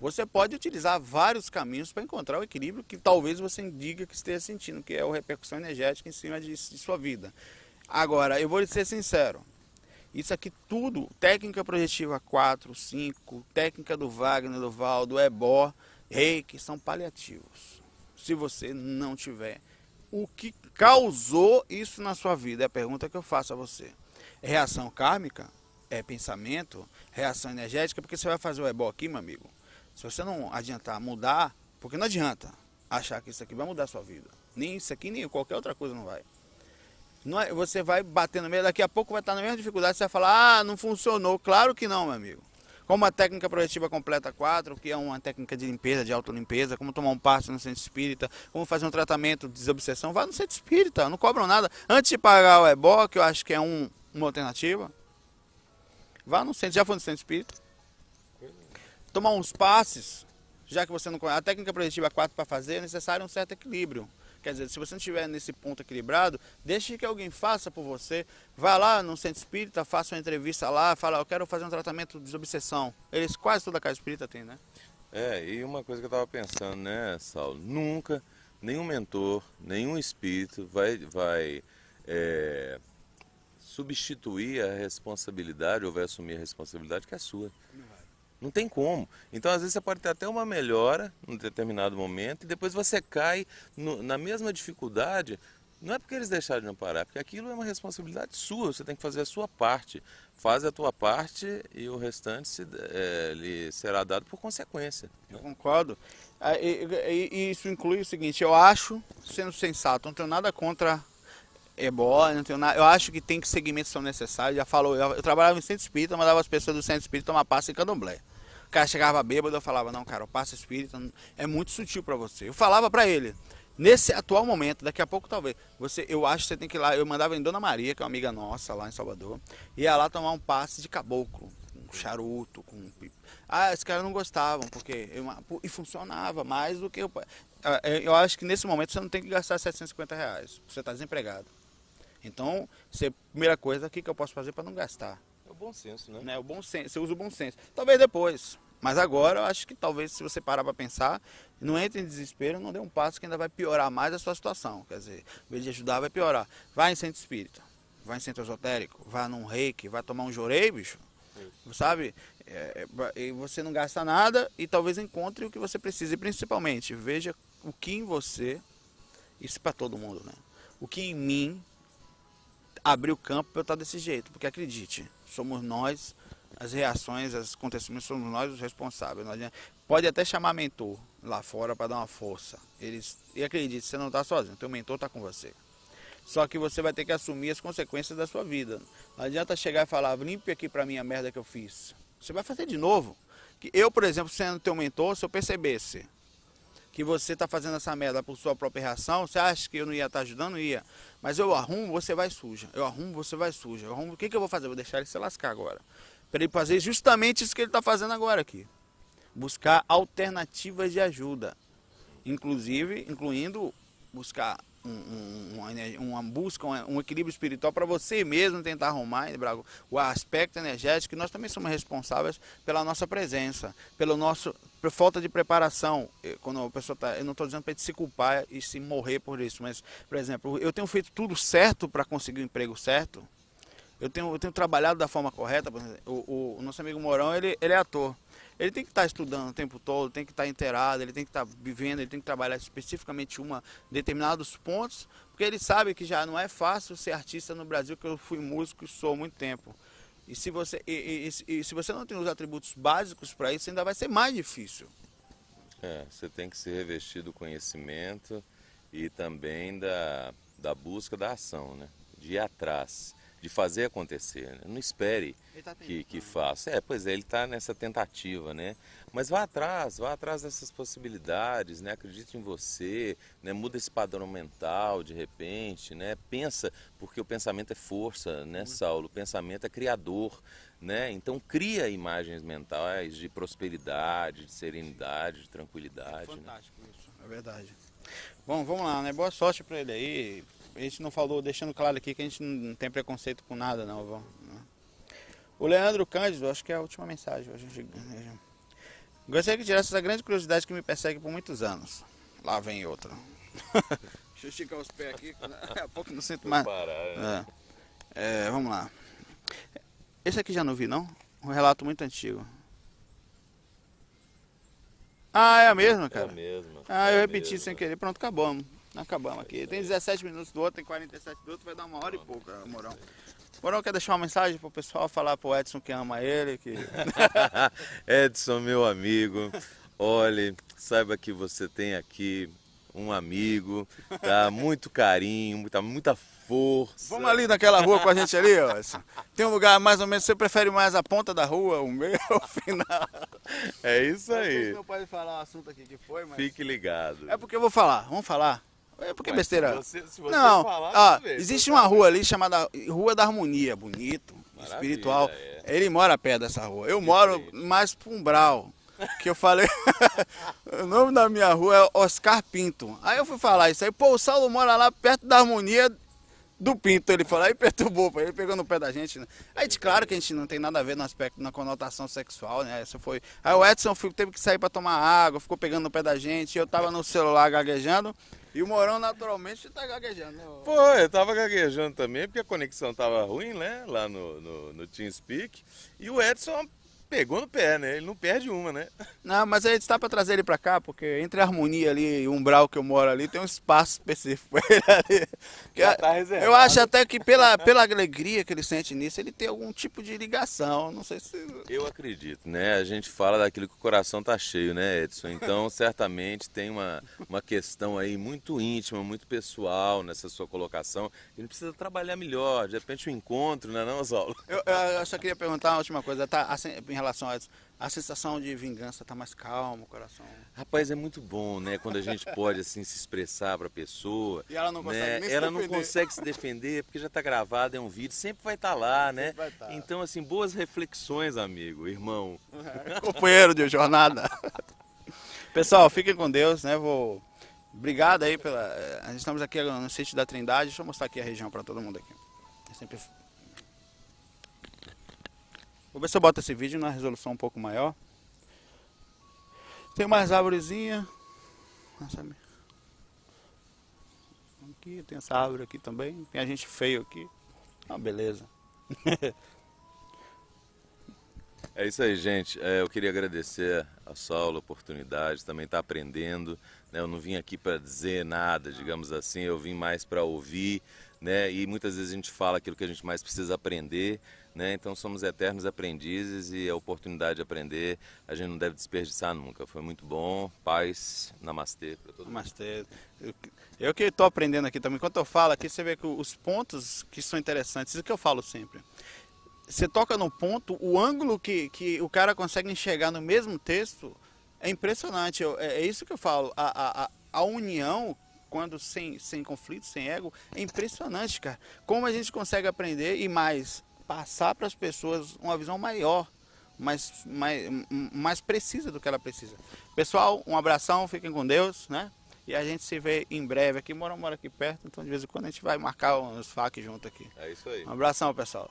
Você pode utilizar vários caminhos para encontrar o equilíbrio que talvez você diga que esteja sentindo, que é a repercussão energética em cima de, de sua vida. Agora, eu vou ser sincero. Isso aqui tudo, técnica projetiva 4, 5, técnica do Wagner, do Val, do Ebó, reiki, são paliativos. Se você não tiver o que causou isso na sua vida, é a pergunta que eu faço a você. Reação kármica? é, pensamento, reação energética, porque você vai fazer o ebó aqui, meu amigo. Se você não adiantar mudar, porque não adianta achar que isso aqui vai mudar a sua vida. Nem isso aqui, nem qualquer outra coisa não vai. Não é, você vai bater no meio, daqui a pouco vai estar na mesma dificuldade, você vai falar, ah, não funcionou. Claro que não, meu amigo. Como a técnica projetiva completa 4, que é uma técnica de limpeza, de autolimpeza, como tomar um passo no centro espírita, como fazer um tratamento de desobsessão, vá no centro espírita, não cobram nada. Antes de pagar o ebó, que eu acho que é um, uma alternativa, Vá no centro, já foi no centro espírita. Tomar uns passes, já que você não conhece. A técnica projetiva 4 para fazer é necessário um certo equilíbrio. Quer dizer, se você não estiver nesse ponto equilibrado, deixe que alguém faça por você. Vá lá no centro espírita, faça uma entrevista lá, fala, eu quero fazer um tratamento de desobsessão. Eles quase toda a casa espírita tem, né? É, e uma coisa que eu estava pensando, né, Saulo? Nunca nenhum mentor, nenhum espírito vai, vai é, substituir a responsabilidade ou vai assumir a responsabilidade que é sua. Não tem como. Então, às vezes, você pode ter até uma melhora num determinado momento e depois você cai no, na mesma dificuldade. Não é porque eles deixaram de amparar, é porque aquilo é uma responsabilidade sua, você tem que fazer a sua parte. Faz a tua parte e o restante se, é, lhe será dado por consequência. Né? Eu concordo. Ah, e, e, e isso inclui o seguinte, eu acho, sendo sensato, não tenho nada contra é boa, não tenho nada. Eu acho que tem que segmentos são necessários. Já falou, eu, eu, trabalhava em centro espírita, mandava as pessoas do centro espírita tomar passe em candomblé. O cara chegava bêbado, eu falava, não, cara, o passe espírita é muito sutil para você. Eu falava para ele, nesse atual momento, daqui a pouco talvez, você, eu acho que você tem que ir lá. Eu mandava em Dona Maria, que é uma amiga nossa lá em Salvador, ia lá tomar um passe de caboclo, com charuto, com. Ah, esses caras não gostavam, porque. Eu, e funcionava mais do que. Eu, eu acho que nesse momento você não tem que gastar 750 reais. Você está desempregado. Então, você, primeira coisa, o que, que eu posso fazer para não gastar? É o bom senso, né? né? O bom senso, você usa o bom senso. Talvez depois. Mas agora eu acho que talvez se você parar para pensar, não entre em desespero, não dê um passo que ainda vai piorar mais a sua situação. Quer dizer, em vez de ajudar, vai piorar. Vai em centro espírita, vai em centro esotérico, vai num reiki, vai tomar um jorei, bicho. Isso. Sabe? É, e você não gasta nada e talvez encontre o que você precisa. E principalmente, veja o que em você, isso para todo mundo, né? O que em mim abrir o campo para eu estar desse jeito. Porque acredite, somos nós, as reações, os acontecimentos, somos nós os responsáveis. Pode até chamar mentor lá fora para dar uma força. Eles, e acredite, você não está sozinho, teu mentor está com você. Só que você vai ter que assumir as consequências da sua vida. Não adianta chegar e falar, limpe aqui para mim a merda que eu fiz. Você vai fazer de novo. Eu, por exemplo, sendo teu mentor, se eu percebesse que você está fazendo essa merda por sua própria reação, você acha que eu não ia estar tá ajudando? Ia. Mas eu arrumo, você vai suja. Eu arrumo, você vai suja. Eu arrumo, o que, que eu vou fazer? Vou deixar ele se lascar agora. Para ele fazer justamente isso que ele está fazendo agora aqui. Buscar alternativas de ajuda. Inclusive, incluindo buscar um, uma, uma, busca, um, equilíbrio espiritual para você mesmo tentar arrumar o aspecto energético. Nós também somos responsáveis pela nossa presença, pelo nosso por falta de preparação. Quando a pessoa tá, eu não estou dizendo para se culpar e se morrer por isso, mas, por exemplo, eu tenho feito tudo certo para conseguir o um emprego certo. Eu tenho, eu tenho trabalhado da forma correta. O, o, o nosso amigo Morão, ele, ele é ator. Ele tem que estar tá estudando o tempo todo, tem que estar tá inteirado, ele tem que estar tá vivendo, ele tem que trabalhar especificamente uma determinados pontos, porque ele sabe que já não é fácil ser artista no Brasil, que eu fui músico e sou há muito tempo. E se você, e, e, e se você não tem os atributos básicos para isso, ainda vai ser mais difícil. É, você tem que se revestir do conhecimento e também da, da busca da ação, né? De ir atrás de fazer acontecer. Né? Não espere tá que, que faça. É, pois é, ele está nessa tentativa, né? Mas vá atrás, vá atrás dessas possibilidades, né? Acredite em você, né? Muda esse padrão mental de repente, né? Pensa, porque o pensamento é força, né, Saulo? O pensamento é criador, né? Então cria imagens mentais de prosperidade, de serenidade, de tranquilidade. É fantástico né? isso, é verdade. Bom, vamos lá, né? Boa sorte para ele aí a gente não falou, deixando claro aqui que a gente não tem preconceito com nada, não. Vão, né? O Leandro Cândido, acho que é a última mensagem hoje. Gostaria que tirasse essa grande curiosidade que me persegue por muitos anos. Lá vem outra. Deixa eu esticar os pés aqui, daqui a pouco não sinto mais. Né? É. É, vamos lá. Esse aqui já não vi, não? Um relato muito antigo. Ah, é a mesma, cara? É a mesma. Ah, eu é repeti sem querer. Pronto, acabamos. Acabamos aqui. Tem 17 minutos do outro, tem 47 do outro, vai dar uma hora e pouca, Morão. Morão quer deixar uma mensagem pro pessoal, falar pro Edson que ama ele, que... Edson, meu amigo, olhe, saiba que você tem aqui um amigo, tá? Muito carinho, muita, muita força. Vamos ali naquela rua com a gente ali, ó. Tem um lugar mais ou menos, você prefere mais a ponta da rua, o meio ou o final? É isso aí. Não pode falar o assunto aqui que foi, mas... Fique ligado. É porque eu vou falar, vamos falar. É porque besteira. Se você, se você não, falar, ó, existe uma rua ali chamada Rua da Harmonia, bonito, Maravilha, espiritual. É. Ele mora perto dessa rua. Eu moro mais pro Umbral. Que eu falei. o nome da minha rua é Oscar Pinto. Aí eu fui falar isso aí, pô, o Saulo mora lá perto da harmonia do Pinto, ele falou, aí perturbou, ele pegou no pé da gente, né? Aí, claro que a gente não tem nada a ver no aspecto, na conotação sexual, né? Essa foi... Aí o Edson teve que sair para tomar água, ficou pegando no pé da gente, eu tava no celular gaguejando, e o Morão naturalmente tá gaguejando. Pô, eu tava gaguejando também, porque a conexão tava ruim, né? Lá no, no, no TeamSpeak. E o Edson pegou no pé, né? Ele não perde uma, né? Não, mas aí está para trazer ele para cá, porque entre a harmonia ali e o umbral que eu moro ali, tem um espaço específico ali. Já tá reservado. Eu acho até que pela, pela alegria que ele sente nisso, ele tem algum tipo de ligação, não sei se... Eu acredito, né? A gente fala daquilo que o coração tá cheio, né, Edson? Então, certamente tem uma, uma questão aí muito íntima, muito pessoal nessa sua colocação. Ele precisa trabalhar melhor, de repente um encontro, né não, Saulo? Eu, eu só queria perguntar uma última coisa, tá, assim, em relação a isso. A sensação de vingança tá mais calmo, o coração. Rapaz, é muito bom, né? Quando a gente pode assim se expressar para a pessoa. E ela não consegue né? se Ela defender. não consegue se defender porque já está gravado, é um vídeo, sempre vai estar tá lá, sempre né? Vai tá. Então assim, boas reflexões, amigo, irmão. É, companheiro de jornada. Pessoal, fiquem com Deus, né? Vou Obrigado aí pela. Eh, a gente estamos aqui no sítio da Trindade. Deixa eu mostrar aqui a região para todo mundo aqui. É sempre Vou ver se eu boto esse vídeo na resolução um pouco maior. Tem mais árvorezinha. Aqui, tem essa árvore aqui também. Tem a gente feio aqui. Ah, beleza. É isso aí, gente. É, eu queria agradecer a Saulo a oportunidade, também está aprendendo. Né? Eu não vim aqui para dizer nada, digamos assim, eu vim mais para ouvir. Né? E muitas vezes a gente fala aquilo que a gente mais precisa aprender. Né? Então somos eternos aprendizes e a oportunidade de aprender a gente não deve desperdiçar nunca. Foi muito bom. Paz, namastê para todo mundo. Namastê. Eu, eu que estou aprendendo aqui também. Enquanto eu falo aqui, você vê que os pontos que são interessantes, isso que eu falo sempre você toca no ponto, o ângulo que, que o cara consegue enxergar no mesmo texto é impressionante. É, é isso que eu falo. A, a, a união, quando sem, sem conflito, sem ego, é impressionante, cara. Como a gente consegue aprender e mais, passar para as pessoas uma visão maior, mais, mais, mais precisa do que ela precisa. Pessoal, um abração, fiquem com Deus, né? E a gente se vê em breve aqui. Mora, mora aqui perto, então de vez em quando a gente vai marcar uns fac junto aqui. É isso aí. Um abração, pessoal.